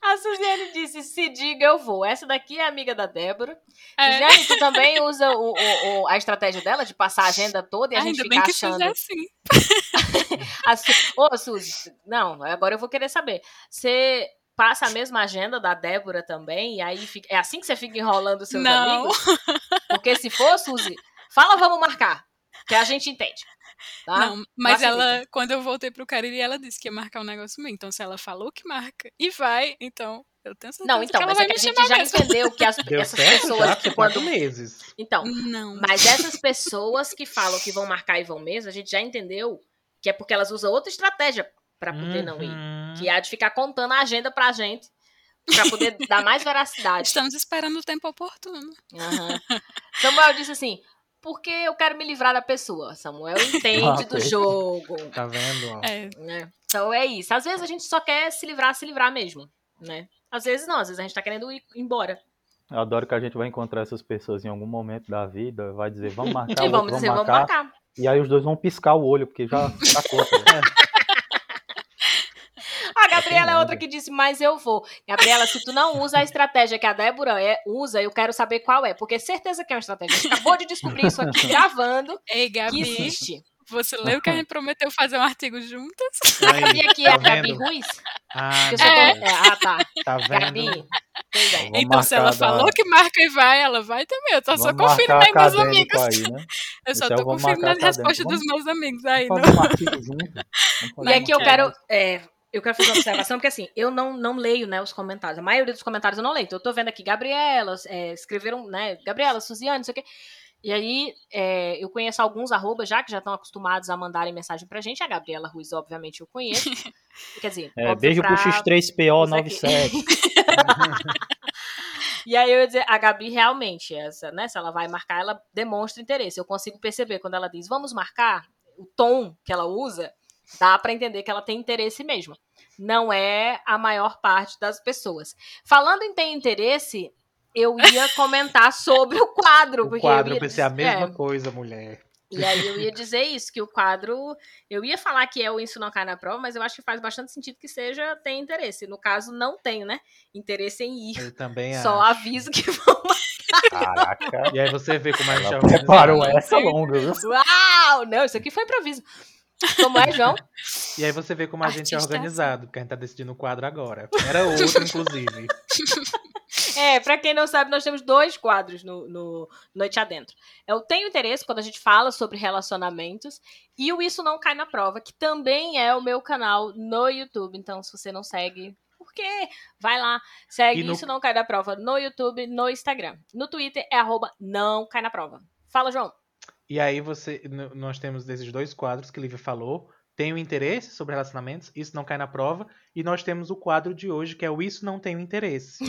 A Suziane disse: se diga, eu vou. Essa daqui é amiga da Débora. É, Suziane, tu também usa o, o- o- a estratégia dela de passar a agenda toda e a gente que achando. fizer assim. [laughs] A Su... Ô, Suzy, não, agora eu vou querer saber. Você passa a mesma agenda da Débora também? E aí fica... é assim que você fica enrolando os seus Não. amigos? Porque se for, Suzy, fala, vamos marcar. Que a gente entende. Tá? Não, mas ela, quando eu voltei pro Cariri, ela disse que ia marcar um negócio comigo. Então, se ela falou que marca e vai, então eu tenho certeza Não, então, que ela mas vai é que me a gente chamar já mesmo. entendeu que as- [laughs] essas certo pessoas já? que quando. quatro meses. Então, Não. Mas essas pessoas que falam que vão marcar e vão mesmo, a gente já entendeu que é porque elas usam outra estratégia pra poder não ir. Uhum. Que é a de ficar contando a agenda pra gente. Pra poder dar mais veracidade. Estamos esperando o tempo oportuno. Aham. Samuel disse assim: porque eu quero me livrar da pessoa. Samuel entende [laughs] Ah, do jogo. Tá vendo? É, Né? Então é isso. Às vezes a gente só quer se livrar, se livrar mesmo. Né? Às vezes não, às vezes a gente tá querendo ir embora. Eu adoro que a gente vai encontrar essas pessoas em algum momento da vida, vai dizer, vamos marcar, e vamos outro, dizer, vamos vamos marcar. marcar. E aí os dois vão piscar o olho, porque já tá ligado? A [laughs] Gabriela é outra que disse, mas eu vou. Gabriela, se tu não usa a estratégia que a Débora é, usa, eu quero saber qual é. Porque certeza que é uma estratégia. A gente acabou de descobrir isso aqui [laughs] gravando. Ei, Gabi. Que existe. Você lembra que a gente prometeu fazer um artigo juntas? Aí, e aqui tá é a Gabi Ruiz? Ah, é. Tô... ah, tá. Tá vendo? Gabi. É. Então, se ela falou que marca e vai, ela vai também. Eu tô só conferindo aí [laughs] meus amigos. Aí, né? Eu só tô conferindo as respostas dos meus amigos aí. Vamos fazer um artigo junto. E aqui eu quero. É, eu quero fazer uma observação, porque assim, eu não, não leio, né, os comentários. A maioria dos comentários eu não leio. Então, eu tô vendo aqui, Gabriela, é, escreveram, né, Gabriela, Suziane, não sei o quê. E aí, é, eu conheço alguns arrobas já, que já estão acostumados a mandarem mensagem pra gente. A Gabriela Ruiz, obviamente, eu conheço. Quer dizer, é, beijo pro X3PO97. [laughs] e aí eu ia dizer, a Gabi realmente, essa, né? Se ela vai marcar, ela demonstra interesse. Eu consigo perceber quando ela diz, vamos marcar, o tom que ela usa, dá para entender que ela tem interesse mesmo. Não é a maior parte das pessoas. Falando em ter interesse, eu ia [laughs] comentar sobre o quadro. O porque quadro, eu, ia, pensei a mesma é, coisa, mulher. E aí eu ia dizer isso, que o quadro. Eu ia falar que é o Isso Não Cai na Prova, mas eu acho que faz bastante sentido que seja tem interesse. No caso, não tenho, né? Interesse em ir. Eu também [laughs] Só acho. aviso que vou Caraca. E aí você vê como a gente é Preparou essa longa, viu? Uau! Não, isso aqui foi improviso. Como é, João? E aí você vê como a gente é Artista organizado, porque a gente tá decidindo o quadro agora. Era outro, inclusive. [laughs] É, pra quem não sabe, nós temos dois quadros no, no Noite Adentro. Eu tenho interesse quando a gente fala sobre relacionamentos e o Isso Não Cai na Prova, que também é o meu canal no YouTube. Então, se você não segue, por quê? Vai lá, segue no- Isso Não Cai na Prova no YouTube, no Instagram. No Twitter é arroba não cai na prova. Fala, João. E aí você. Nós temos desses dois quadros que Lívia falou. Tenho interesse sobre relacionamentos, isso não cai na prova. E nós temos o quadro de hoje, que é o Isso Não Tenho Interesse.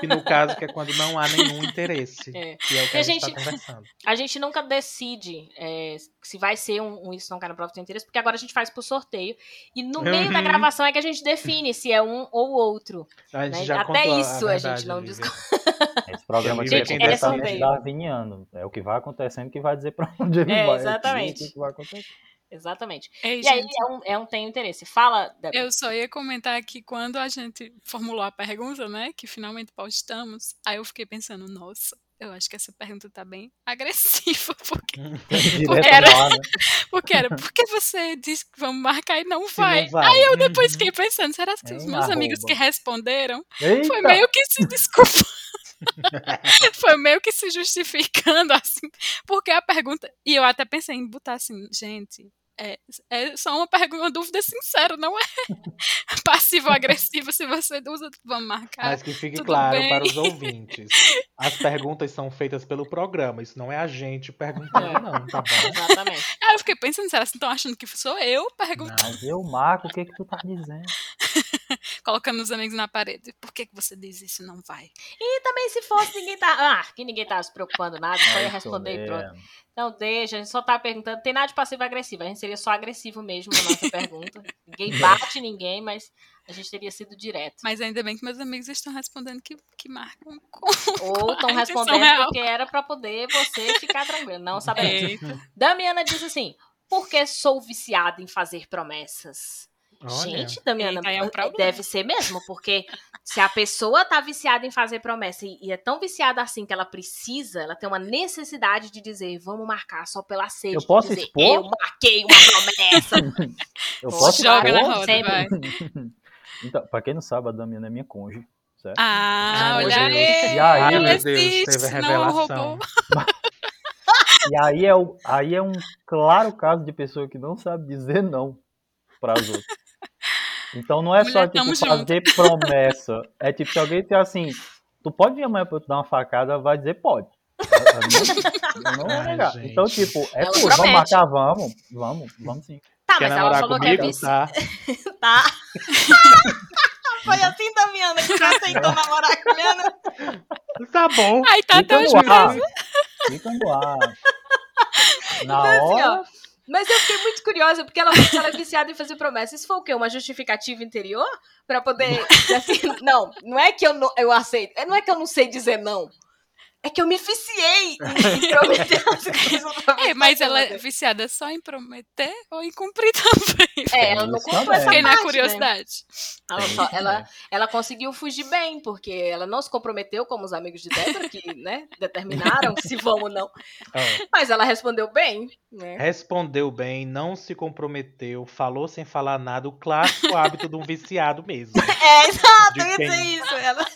que [laughs] no caso, que é quando não há nenhum interesse. É. Que é o que a a gente tá gente- conversando. [laughs] A gente nunca decide é, se vai ser um, um Isso Não Cai na Prova Tem Interesse, porque agora a gente faz por sorteio. E no meio da Uhum. gravação é que a gente define se é um ou outro. A gente né? já Até contou isso a, verdade, gente não discute. [laughs] Esse programa aqui Gente, é é darwiniano. É o que vai acontecendo que vai dizer pra onde ele É, vai. exatamente. O que vai acontecer. Exatamente. Ei, E aí gente, é um, é um tenho interesse. Fala, Débora. eu só ia comentar que quando a gente formulou a pergunta, né, que finalmente postamos, aí eu fiquei pensando, nossa, eu acho que essa pergunta tá bem agressiva, [laughs] [laughs] [laughs] porque, Era- lá, né? porque era, por que você disse que vamos marcar e não vai? não vai. Aí eu depois Uhum. fiquei pensando, será que os Hein, meus amigos que responderam Eita! foi meio que se desculpando. foi meio que se justificando, assim. Porque a pergunta. E eu até pensei em botar assim, gente. É, é só uma pergunta, uma dúvida sincera, não é [laughs] passivo-agressiva se você usa, vamos marcar. Mas que fique tudo claro bem. para os [laughs] ouvintes. As perguntas são feitas pelo programa. Isso não é a gente perguntando, É. não, tá bom? Exatamente. Aí eu fiquei pensando, será que vocês estão achando que sou eu perguntando, Mas eu, Marco, o que que tu tá dizendo? [laughs] colocando os amigos na parede? Por que, que você diz isso? Não vai. E também se fosse ninguém tá. Ah, que ninguém tá se preocupando nada, só ia responder e pronto. Não, deixa, a gente só tá perguntando. Tem nada de passivo-agressivo. A gente seria só agressivo mesmo na nossa pergunta. Ninguém [laughs] bate ninguém, mas a gente teria sido direto. Mas ainda bem que meus amigos estão respondendo que, que marcam com. Ou [laughs] estão respondendo real. porque era pra poder você ficar tranquilo. Não sabemos. Eita. Damiana diz assim: porque sou viciada em fazer promessas. Olha. Gente, Damiana, Eita, é um problema. deve ser mesmo, porque se a pessoa tá viciada em fazer promessa e, e é tão viciada assim que ela precisa, ela tem uma necessidade de dizer, vamos marcar só pela sede. Eu posso dizer, expor? Eu marquei uma promessa. [laughs] Eu posso Joga na Sempre. roda, Sempre. vai. [laughs] Então, pra quem não sabe, a Damiana é minha cônjuge, certo? Ah, meu olha Deus. aí. E aí, meu Deus, teve a não revelação. roubou. [laughs] E aí é, o- aí é um claro caso de pessoa que não sabe dizer não para as outras. Então não é Mulher, só tipo fazer promessa. É tipo, se alguém tem assim, tu pode vir amanhã pra eu te dar uma facada, vai dizer pode. Eu não, eu não vou Ai, negar. gente. Então, tipo, é Ela pô, vamos marcar, vamos, vamos, vamos sim. Tá, Quer mas ela namorar falou que é comigo? vici... Tá. [laughs] Tá. [laughs] Foi assim, Damiana, que você aceitou namorar com a Liana? Tá bom. Aí tá ar. meses. Fica no ar. [laughs] Na Então, assim, hora, ó, Mas eu fiquei muito curiosa, porque ela ela é viciada em fazer promessas. Isso foi o quê? Uma justificativa interior? Pra poder. [laughs] Assim, não, não é que eu, não, eu aceito. Não é que eu não sei dizer não. É que eu me viciei em prometer as coisas. [laughs] É, mas ela é viciada só em prometer ou em cumprir [laughs] também? É, ela não contou essa Fiquei parte, na curiosidade. Né? Ela, só, ela, ela conseguiu fugir bem, porque ela não se comprometeu como os amigos de Débora, que né, determinaram [laughs] se vão ou não. É. Mas ela respondeu bem. Né? Respondeu bem, não se comprometeu, falou sem falar nada, o clássico hábito de um viciado mesmo. É, exato, eu ia dizer isso. Ela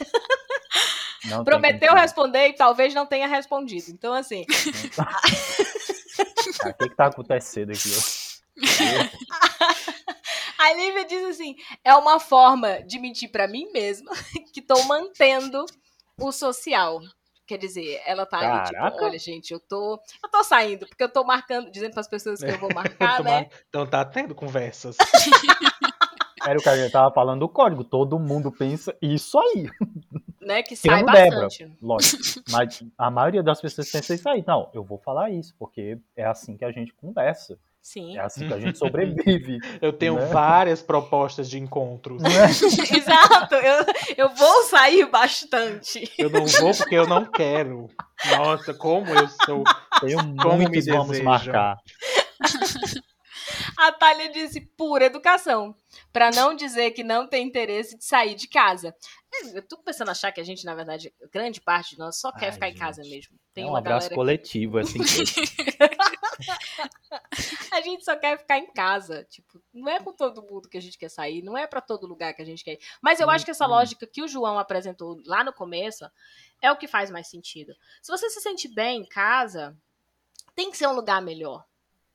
Não prometeu responder e talvez não tenha respondido. Então, assim, [laughs] Ah, O que, que tá acontecendo aqui? [laughs] a Lívia diz assim: é uma forma de mentir pra mim mesma [laughs] que tô mantendo o social. Quer dizer, ela tá ali, tipo, Caraca. olha, gente, eu tô. Eu tô saindo, porque eu tô marcando, dizendo pras pessoas que eu vou marcar, né? mar- Então tá tendo conversas. Era o que a gente tava falando do código. Todo mundo pensa isso aí. né? Que sai Tirando Débora, bastante. lógico. Mas a maioria das pessoas pensa isso aí. Não, eu vou falar isso, porque é assim que a gente conversa. Sim. É assim que a gente sobrevive. [laughs] Eu tenho Né? várias propostas de encontros. Não é? [laughs] Exato, eu, eu vou sair bastante. Eu não vou porque eu não quero. Nossa, como eu sou. Tenho Como muitos me vamos desejam. marcar. [laughs] A Thalia disse pura educação, Pra não dizer que não tem interesse de sair de casa. Eu tô começando a achar que a gente, na verdade, grande parte de nós só quer Ai, ficar em gente. casa mesmo. Tem é um uma abraço galera coletivo, [laughs] assim. [laughs] A gente só quer ficar em casa. Tipo, não é com todo mundo que a gente quer sair, não é pra todo lugar que a gente quer ir. Mas eu acho que essa Uhum. lógica que o João apresentou lá no começo é o que faz mais sentido. Se você se sente bem em casa, tem que ser um lugar melhor.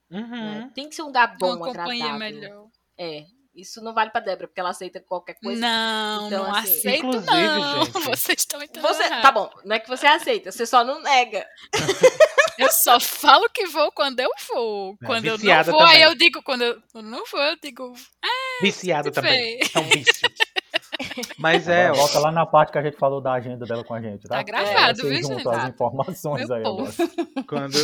né? Uhum. Tem que ser um lugar bom, Uma agradável. melhor. É. Isso não vale pra Débora, porque ela aceita qualquer coisa. Não, Então, não assim, aceito Inclusive, não. gente, [laughs] Vocês estão entendendo Você, tá bom, não é que você aceita, você só não nega. [laughs] Eu só falo que vou quando eu vou. É, Quando eu não vou, aí também. eu digo, quando eu não vou, eu digo, Viciada Se também. É um vício. [laughs] Mas é, Agora, volta lá na parte que a gente falou da agenda dela com a gente, tá? Tá gravado, Vocês viu, gente? as informações Meu aí povo. agora. Quando...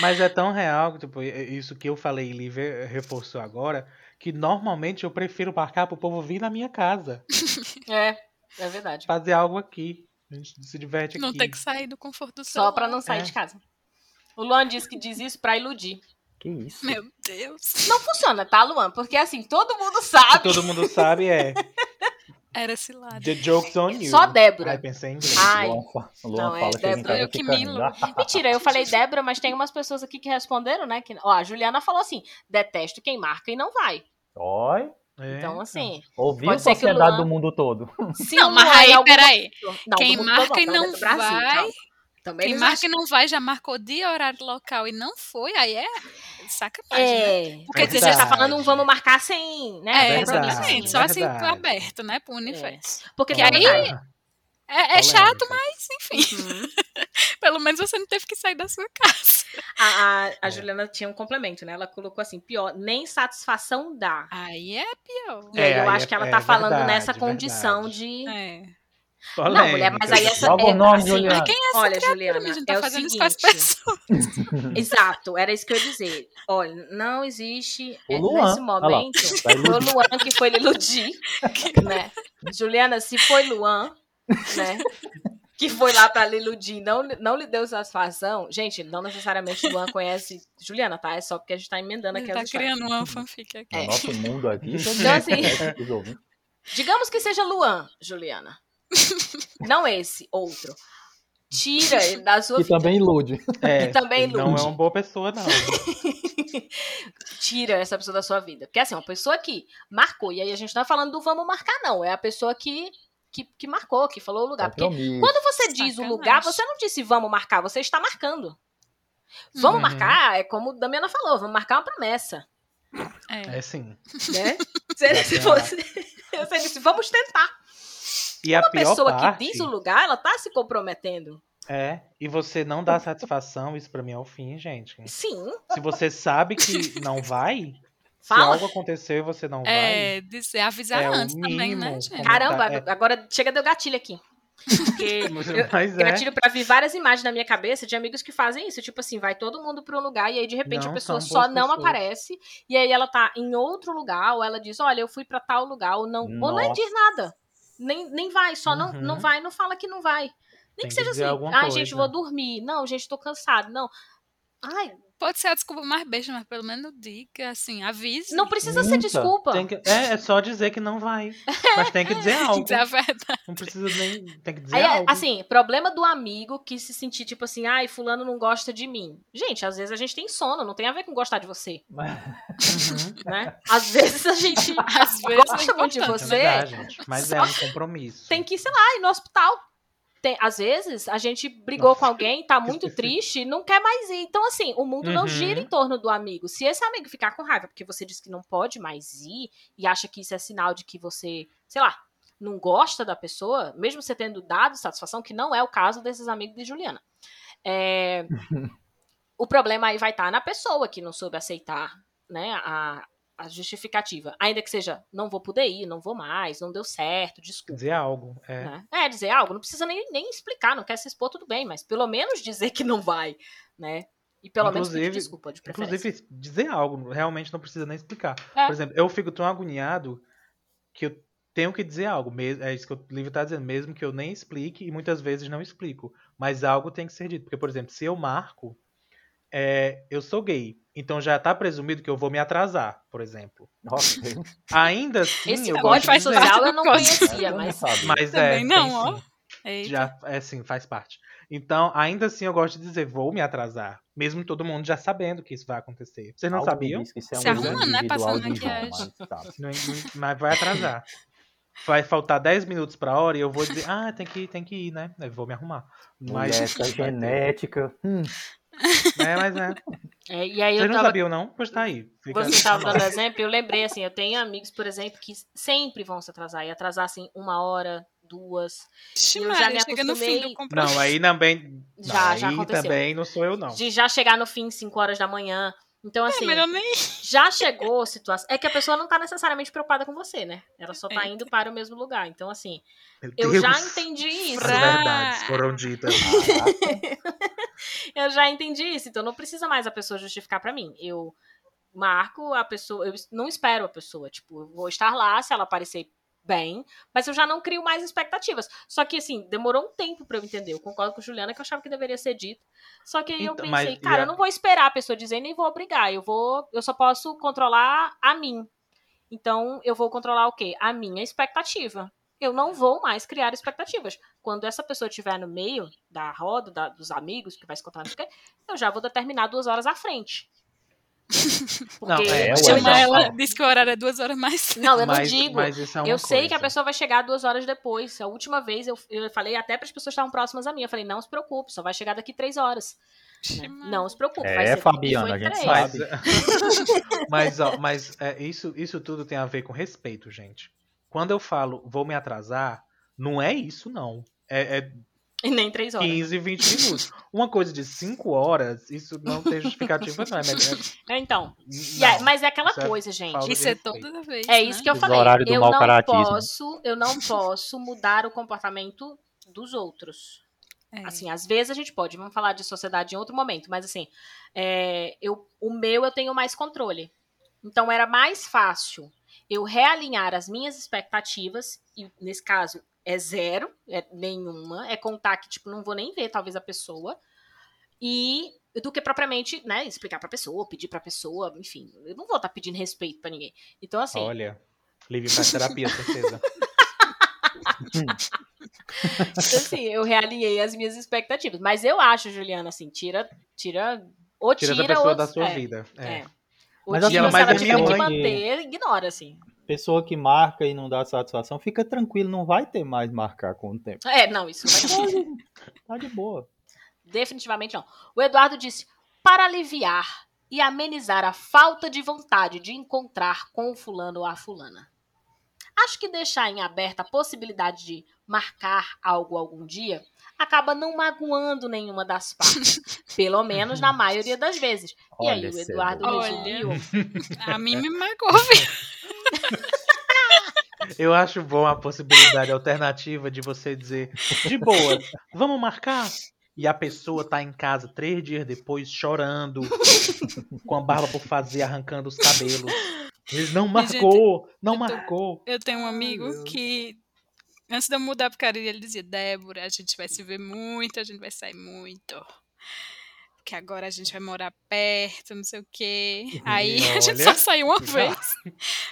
Mas é tão real, tipo, isso que eu falei e Lívia reforçou agora, que normalmente eu prefiro marcar pro povo vir na minha casa. [laughs] É, é verdade. Fazer algo aqui. A gente se diverte aqui. não tem que sair do conforto do Só celular. pra não sair É. de casa. O Luan disse que diz isso pra iludir. Que isso? Meu Deus. Não funciona, tá, Luan? Porque assim, todo mundo sabe. Que todo mundo sabe é [laughs] Era cilada. The joke's on you. Só Débora. Ai, pensei em inglês. Ai. Luan, Luan Não, é Débora, eu que rindo. iludo. [laughs] Mentira, eu falei Débora, mas tem umas pessoas aqui que responderam, né? Que, ó, a Juliana falou assim: detesto quem marca e não vai. Oi? É, Então, assim, Ouviu o sociedade Luan- do mundo todo. [laughs] se Não, mas aí, peraí. Não, Quem marca todo e não do Brasil, vai, calma. Também Quem marca e não vai, já marcou dia, horário local e não foi, aí é sacanagem, né? É, porque É você já tá verdade. falando um vamos marcar sem, né? É, verdade, exatamente. Só assim verdade. aberto, né? Pro universo. Porque Que tem aí- verdade. É, é Polêmica. chato, mas enfim. Uhum. [laughs] Pelo menos você não teve que sair da sua casa. A, a, a É. Juliana tinha um complemento, né? Ela colocou assim: pior, nem satisfação dá. Aí é pior. E aí É, eu aí acho é- que ela é tá falando verdade, nessa condição verdade. de. É. Não, mulher, mas aí essa. Joga o é, nome, assim, Juliana. Quem é essa Olha, criatura, Juliana, minha gente? é Tá o fazendo isso com as seguinte. pessoas. [laughs] Exato, era isso que eu ia dizer. Olha, não existe O é, Luan, nesse lá, momento. Foi o. Luan que foi lhe iludir, [laughs] né? Juliana, se foi Luan, né? [laughs] Que foi lá pra lhe iludir, não, não lhe deu satisfação. Gente, não necessariamente Luan conhece Juliana, tá? É só porque a gente tá emendando aqui Ele as tá histórias. criando uma fanfic aqui. No nosso mundo aqui, Então, mundo [laughs] assim- os ouvintes. Digamos que seja Luan, Juliana. Não esse, outro. Tira ele da sua Que vida. também ilude. [laughs] É, E também não é ilude. uma boa pessoa, não. Tira essa pessoa da sua vida. Porque assim, uma pessoa que marcou, e aí a gente não tá falando do vamos marcar, não. É a pessoa que, que, que marcou, que falou o lugar. Porque quando você diz o Sacanagem. lugar, você não disse vamos marcar, você está marcando. Vamos Uhum. marcar é como a Damiana falou, vamos marcar uma promessa. É. É sim. Né? [laughs] Se, se você, [laughs] você disse, vamos tentar. E a Uma pior pessoa parte, que diz o lugar, ela tá se comprometendo. É, e você não dá satisfação, isso pra mim é o fim, gente. Sim, Se você sabe que não vai, se fala. algo aconteceu e você não vai, É, dizer, avisar É antes também, né, gente? Caramba, é. agora chega deu gatilho aqui. Porque [laughs] eu, é. gatilho pra vir várias imagens na minha cabeça de amigos que fazem isso. Tipo assim, vai todo mundo pra um lugar e aí de repente Não, a pessoa só não pessoas. aparece. E aí ela tá em outro lugar, ou ela diz, olha, eu fui pra tal lugar, ou não, ou nem Nossa. diz nada. Nem, nem vai, só não, Uhum. não vai, não fala que não vai. Tem Nem que que seja dizer assim, ai, gente, vou dormir. Não, gente, tô cansado. Não. Ai, Pode ser a desculpa mais besta, mas pelo menos diga, assim, avise. não precisa ser desculpa. Tem que- é, é só dizer que não vai. Mas tem que dizer [laughs] algo. Dizer a verdade. Não precisa nem. Tem que dizer Aí, algo. assim, problema do amigo que se sentir tipo assim, ai, fulano não gosta de mim. Gente, às vezes a gente tem sono, não tem a ver com gostar de você, [laughs] Uhum. né? Às vezes a gente Às vezes gosta é muito de importante. É você, verdade, gente. Mas é um compromisso. tem que, sei lá, ir no hospital. Tem, às vezes a gente brigou com alguém, tá muito [laughs] triste e não quer mais ir. Então, assim, o mundo não Uhum. gira em torno do amigo. Se esse amigo ficar com raiva porque você disse que não pode mais ir e acha que isso é sinal de que você, sei lá, não gosta da pessoa, mesmo você tendo dado satisfação, que não é o caso desses amigos de Juliana. É, [laughs] o problema aí vai estar na pessoa que não soube aceitar né, a, a justificativa. Ainda que seja, não vou poder ir, não vou mais, não deu certo, desculpa. Dizer algo. É. Né? É, dizer algo, não precisa nem, nem explicar, não quer se expor, tudo bem, mas pelo menos dizer que não vai, né? E pelo menos pedir Inclusive- desculpa, de preferência. Inclusive, dizer algo, realmente não precisa nem explicar. É. Por exemplo, eu fico tão agoniado que eu tenho que dizer algo. É isso que o livro está dizendo, mesmo que eu nem explique, e muitas vezes não explico. Mas algo tem que ser dito. Porque, por exemplo, se eu marco, é, eu sou gay. Então já tá presumido que eu vou me atrasar, por exemplo. Ok. Ainda assim, Esse eu código gosto de dizer. social eu não conhecia, mas. Mas Também é, não, ó. Eita. Já, é sim, faz parte. Então, ainda assim, eu gosto de dizer, vou me atrasar. Mesmo todo mundo já sabendo que isso vai acontecer. Vocês não Algo sabiam? isso é Se uma coisa arruma, né, passando maquiagem. mas tá. Não- não- mas vai atrasar. Vai faltar 10 minutos pra hora e eu vou dizer, ah, tem que, tem que ir, né? Eu vou me arrumar. Mas, Mulher, essa [laughs] genética. Hum, é, mas é. é, e aí Vocês eu não tava sabiam, não? Pois tá aí. Fica- Você estava dando exemplo, eu lembrei, assim, eu tenho amigos, por exemplo, que sempre vão se atrasar. E atrasar, assim, uma hora, duas. Ixi, eu já me chega no fim do acostumei- compromisso. Não, aí também. Já, não, já aí aconteceu. também não sou eu, não. De já chegar no fim, 5 horas da manhã. Então, assim, É nem. [laughs] já chegou a situação. É que a pessoa não tá necessariamente preocupada com você, né? Ela só tá indo para o mesmo lugar. Então, assim, Meu eu Deus, já entendi isso. As Fra- verdades foram ditas. [laughs] Eu já entendi isso. Então, não precisa mais a pessoa justificar pra mim. Eu marco a pessoa, eu não espero a pessoa. Tipo, eu vou estar lá se ela aparecer bem, mas eu já não crio mais expectativas. Só que, assim, demorou um tempo pra eu entender. Eu concordo com a Juliana que eu achava que deveria ser dito. Só que aí eu Então, pensei, mas, cara, eu não vou esperar a pessoa dizer nem vou obrigar. Eu vou, eu só posso controlar a mim. Então, eu vou controlar o quê? A minha expectativa. Eu não vou mais criar expectativas. Quando essa pessoa estiver no meio da roda, da- dos amigos, que vai se contar, não sei o quê, eu já vou determinar duas horas à frente. [laughs] Não, Porque é, não. ela, diz que o horário é duas horas mais. Não, eu não mas, digo. Mas é eu sei que a coisa. pessoa vai chegar duas horas depois. A última vez eu, eu falei até para as pessoas que estavam próximas a mim. Eu falei, não se preocupe, só vai chegar daqui três horas. Né? Não se preocupe. É, Fabiana, a gente sabe. [laughs] mas, ó, mas é, isso, isso tudo tem a ver com respeito, gente. Quando eu falo vou me atrasar, não é isso, não. É, é E nem três horas. 15, 20 minutos. Uma coisa de 5 horas, isso não tem justificativa, não. É, é, É, Então, e não. aí- mas é aquela é coisa, gente. Isso é respeito. toda vez. É isso né? que eu falei. eu não caratismo. posso, eu não posso mudar o comportamento dos outros. É. Assim, às vezes a gente pode. Vamos falar de sociedade em outro momento, mas assim, é, eu, o meu eu tenho mais controle. Então era mais fácil eu realinhar as minhas expectativas e nesse caso é zero, é nenhuma, é contar que tipo não vou nem ver talvez a pessoa e do que propriamente, né, explicar pra pessoa, pedir pra pessoa, enfim, eu não vou estar pedindo respeito pra ninguém. Então assim, Olha, Livre faz terapia, certeza. Então, [laughs] [laughs] assim, eu realinhei as minhas expectativas. Mas eu acho, Juliana, assim, tira. Tira. Ou Tira tira, essa pessoa ou, da sua é, vida. É. É. Ou Mas, tira, assim, se ela mas a tiver que mãe- manter, ignora, assim. Pessoa que marca e não dá satisfação, fica tranquilo, não vai ter mais marcar com o tempo. É, não, isso não vai ter. Tá de boa. Definitivamente não. O Eduardo disse: para aliviar e amenizar a falta de vontade de encontrar com o fulano ou a fulana. Acho que deixar em aberta a possibilidade de marcar algo algum dia acaba não magoando nenhuma das partes. [laughs] pelo menos na maioria das vezes. e aí, Olha, o Eduardo resumiu. [laughs] A mim me marcou, viu? Eu acho bom a possibilidade alternativa de você dizer, de boa, vamos marcar? E a pessoa tá em casa três dias depois chorando, com a barba por fazer, arrancando os cabelos. Eles não Gente, marcou, não eu tô- marcou. Eu tenho um amigo Deus. que Antes de eu mudar pro Cariri, ele dizia, Débora, a gente vai se ver muito, a gente vai sair muito que agora a gente vai morar perto, não sei o quê. Aí [laughs] [laughs] a gente só saiu uma [laughs] já. vez.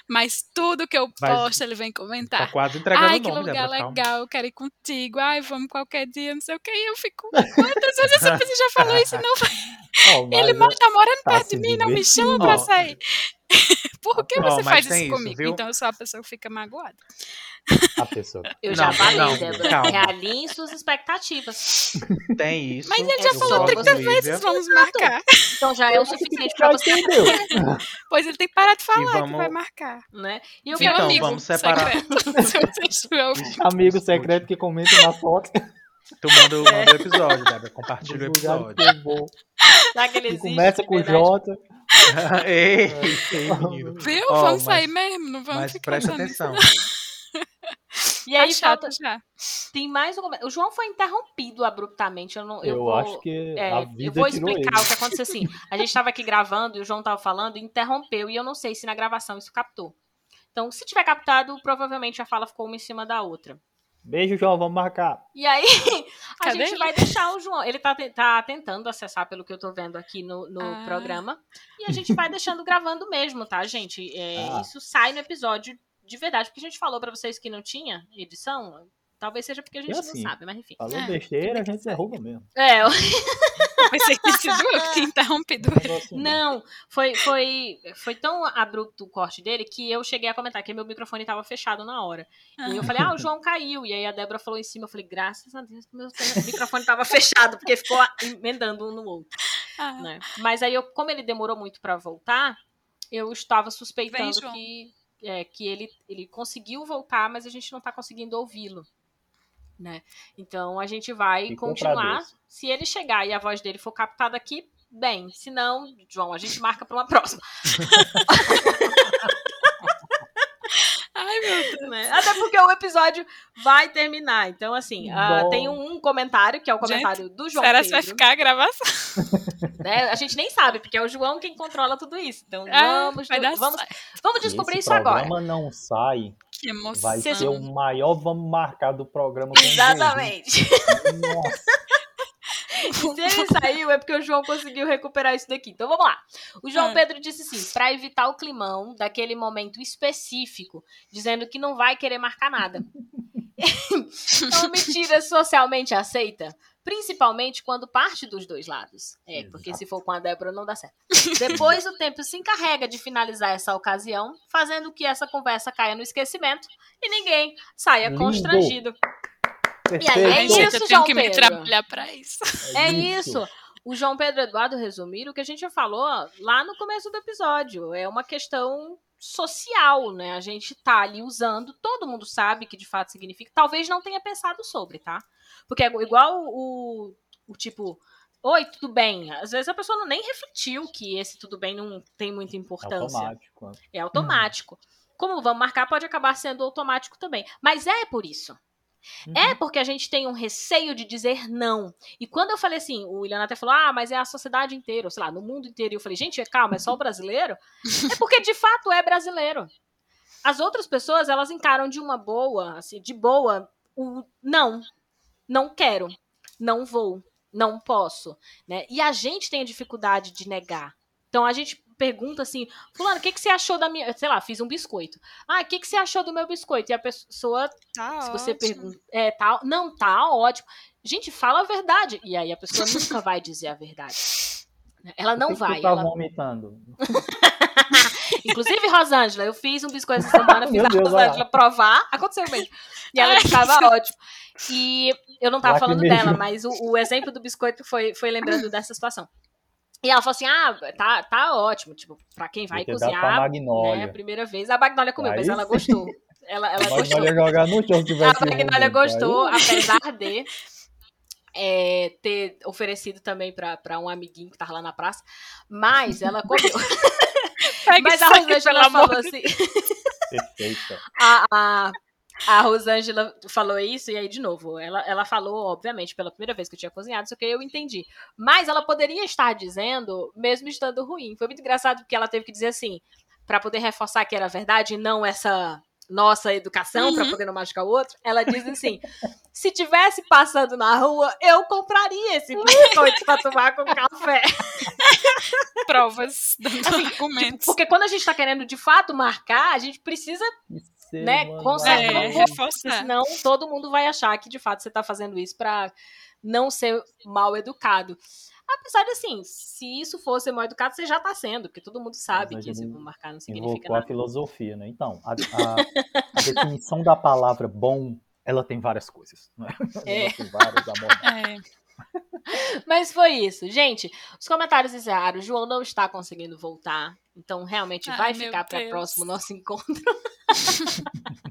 Mas tudo que eu posto, ele vem comentar. Tá quase entregando Ai, que lugar Débora, legal, calma. eu quero ir contigo. Ai, vamos qualquer dia, não sei o quê. E eu fico, quantas vezes essa pessoa já falou isso não? Oh, ele é tá morando tá perto de mim, não me chama pra sair. Por que você faz isso, comigo? Então eu sou a pessoa que fica magoada. A pessoa. [laughs] Eu já falei, não, Débora. Realinhe suas expectativas. Tem isso. Mas ele já é falou 30 vezes, vamos marcar. Então já é o suficiente pra você. Entendeu? [laughs] pois ele tem que parar de falar vamos... que vai marcar. Né? E eu então, amigo vamos separar. [laughs] amigo secreto que comenta na foto. Tu manda, manda o episódio, Débora. Compartilha o episódio. Que começa com o Jota. ei, ei, menino. Viu? Oh, vamos mas, sair mesmo, não vamos mas ficar presta atenção. [laughs] E aí tá falta. Já. Tem mais um. O João foi interrompido abruptamente. Eu, não, eu, eu vou, acho que. É, a vida eu vou explicar ele. o que aconteceu assim. A gente estava aqui gravando e o João estava falando e interrompeu. E eu não sei se na gravação isso captou. Então, se tiver captado, provavelmente a fala ficou uma em cima da outra. Beijo, João, vamos marcar. E aí, [laughs] a Cadê gente ele? vai deixar o João. Ele tá, tá tentando acessar, pelo que eu tô vendo aqui no, no ah. programa. E a gente vai deixando gravando mesmo, tá, gente? É, ah. Isso sai no episódio de verdade, porque a gente falou para vocês que não tinha edição. Talvez seja porque a gente assim, não sabe, mas enfim. Falou é, besteira, a gente derruba mesmo. É, eu... Pensei que sido eu que interrompido. [laughs] Não, foi, foi, foi tão abrupto o corte dele que eu cheguei a comentar que meu microfone estava fechado na hora. E eu falei, ah, o João caiu. E aí a Débora falou em cima, eu falei, graças a Deus, meu microfone estava fechado, porque ficou emendando um no outro. Ah. Né? Mas aí, eu, como ele demorou muito para voltar, eu estava suspeitando Vem, que, é, que ele, ele conseguiu voltar, mas a gente não está conseguindo ouvi-lo né? Então a gente vai e continuar. Se ele chegar e a voz dele for captada aqui, bem. Se não, João, a gente marca para uma próxima. [laughs] Ai, meu [laughs] Deus. Né? Até porque o episódio vai terminar. Então, assim, uh, tem um comentário, que é o comentário gente, do João será que vai ficar a gravação? [laughs] Né? A gente nem sabe, porque é o João quem controla tudo isso. Então, ah, vamos, vamos, vamos descobrir Esse isso agora. O programa não sai que emoção. Vai ser o maior vamos marcar do programa. Exatamente. [laughs] Nossa. Se ele saiu, é porque o João conseguiu recuperar isso daqui. Então vamos lá. O João hum. Pedro disse assim: para evitar o climão daquele momento específico, dizendo que não vai querer marcar nada. uma [laughs] mentira socialmente aceita. Principalmente quando parte dos dois lados. É, Exato. porque se for com a Débora não dá certo. Depois o tempo se encarrega de finalizar essa ocasião, fazendo que essa conversa caia no esquecimento e ninguém saia Lindo. constrangido. Perfeito. E aí é isso, eu tenho que Pedro. me trabalhar para isso. É, é isso. O João Pedro Eduardo resumir o que a gente já falou lá no começo do episódio. É uma questão social, né? A gente tá ali usando, todo mundo sabe que de fato significa. Talvez não tenha pensado sobre, tá? Porque é igual o, o tipo, oi, tudo bem? Às vezes a pessoa não nem refletiu que esse tudo bem não tem muita importância. É automático. Né? É automático. Como vamos marcar, pode acabar sendo automático também. Mas é por isso. Uhum. É porque a gente tem um receio de dizer não. E quando eu falei assim, o William até falou, ah, mas é a sociedade inteira, sei lá, no mundo inteiro. E eu falei, gente, calma, é só o [laughs] brasileiro? é porque de fato é brasileiro. As outras pessoas, elas encaram de uma boa, assim, de boa, o não não quero, não vou, não posso, né? E a gente tem a dificuldade de negar. Então a gente pergunta assim, fulano, o que, que você achou da minha, sei lá, fiz um biscoito. Ah, o que, que você achou do meu biscoito? E a pessoa, tá se ótimo. você pergunta, é, tá, não, tá ótimo. Gente, fala a verdade. E aí a pessoa nunca vai dizer a verdade. Ela não vai. Que tá ela... vomitando? [laughs] Inclusive, Rosângela, eu fiz um biscoito essa semana, fiz a Rosângela provar, aconteceu mesmo. E ela estava ótimo. E eu não tava falando dela, mas o, o, exemplo do biscoito foi, foi lembrando dessa situação. E ela falou assim: ah, tá, tá ótimo. Tipo, pra quem vai cozinhar. Né, a primeira vez. A Magnolia comeu, mas ela gostou. Ela, ela a gostou. Jogar no chão a Magnolia gostou, apesar [laughs] de é, ter oferecido também para um amiguinho que tava lá na praça. Mas ela comeu. [laughs] mas a Rosângela falou assim. Perfeita. [laughs] A, a, a Rosângela falou isso, e aí, de novo, ela, ela falou, obviamente, pela primeira vez que eu tinha cozinhado, isso que eu entendi. Mas ela poderia estar dizendo, mesmo estando ruim. Foi muito engraçado porque ela teve que dizer assim, para poder reforçar que era verdade, e não essa nossa educação uhum. para poder não machucar o outro, ela diz assim: se tivesse passando na rua, eu compraria esse biscoito para tomar com café. [laughs] Provas, assim, argumentos. Porque quando a gente está querendo de fato marcar, a gente precisa né, consertar, é, reforçar. Senão todo mundo vai achar que de fato você está fazendo isso para não ser mal educado. Apesar de assim, se isso fosse mal educado, você já está sendo, porque todo mundo sabe que se marcar não significa nada. a filosofia, né? Então, a, [laughs] a, a definição da palavra bom, ela tem várias coisas, né? É. Tem várias é. [laughs] Mas foi isso. Gente, os comentários encerraram. O João não está conseguindo voltar. Então, realmente, Ai, vai ficar para o próximo nosso encontro. [laughs]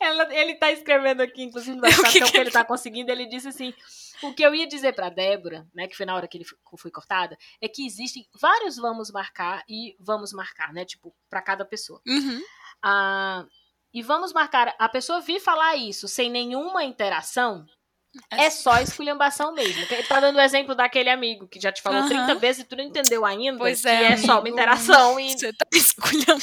Ela, ele está escrevendo aqui, inclusive, no [laughs] WhatsApp, que, que ele está conseguindo. Ele disse assim: o que eu ia dizer para Débora, né, que foi na hora que ele foi cortada, é que existem vários vamos marcar e vamos marcar, né, tipo, para cada pessoa. Uhum. Ah, e vamos marcar, a pessoa vir falar isso sem nenhuma interação, é só esculhambação mesmo. Ele tá dando o exemplo daquele amigo que já te falou uhum. 30 vezes e tu não entendeu ainda. Pois é. é amigo, só uma interação. E... Você tá [laughs] esculhambando.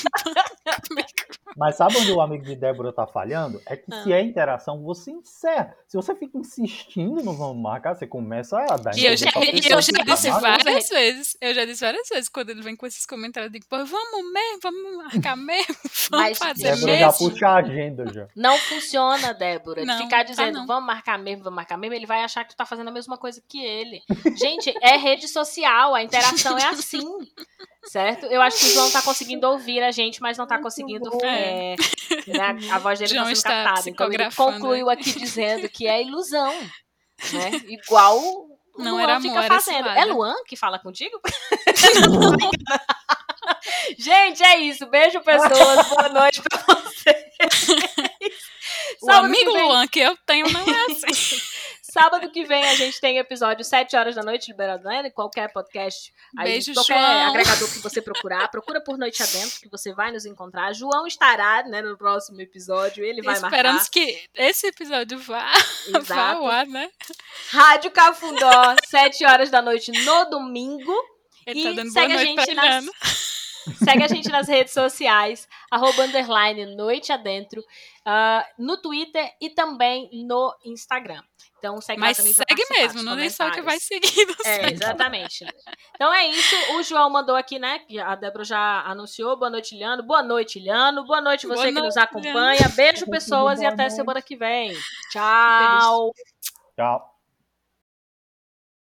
Mas sabe onde o amigo de Débora tá falhando? É que ah. se é interação, você encerra. Se você fica insistindo no vamos marcar, você começa a dar E eu já, eu já disse várias vezes. Eu já disse várias vezes quando ele vem com esses comentários. Eu digo, pô, vamos mesmo, vamos marcar mesmo. [laughs] Vamos Mas, fazer Débora mesmo. já puxa a agenda já. Não funciona, Débora. Não, ficar tá dizendo, tá vamos marcar mesmo, vamos marcar mesmo, ele vai achar que tu tá fazendo a mesma coisa que ele. Gente, é rede social, a interação é assim. Certo? Eu acho que o João tá conseguindo ouvir a gente, mas não tá conseguindo. É, né, a voz dele João tá sendo captada. Então ele concluiu aqui dizendo que é ilusão. Né? [laughs] Igual não Luan era amor, fica fazendo. É Luan que fala contigo? [laughs] gente, é isso. Beijo, pessoas. Boa noite pra vocês. [laughs] O amigo que. Luan que eu tenho não é assim. Sábado que vem a gente tem episódio 7 horas da noite, liberado né? qualquer podcast. Aí, Beijo, qualquer João. agregador que você procurar, procura por Noite Adentro, que você vai nos encontrar. João estará, né, no próximo episódio, ele vai Esperamos marcar. que esse episódio vá, vá ao ar, né? Rádio Cafundó, 7 horas da noite no domingo. Ele tá e tá dando segue boa noite a gente nas... Segue a gente nas redes sociais, arroba underline Noite Adentro, uh, no Twitter e também no Instagram. Então segue Mas lá também segue mesmo, não é só que vai seguindo. [laughs] É, exatamente. Então é isso. O João mandou aqui, né? A Débora já anunciou. Boa noite, Iliano. Boa noite, Iliano. Boa noite você Boa que noite, nos acompanha. Beijo, [laughs] pessoas, e até semana que vem. Tchau. Tchau.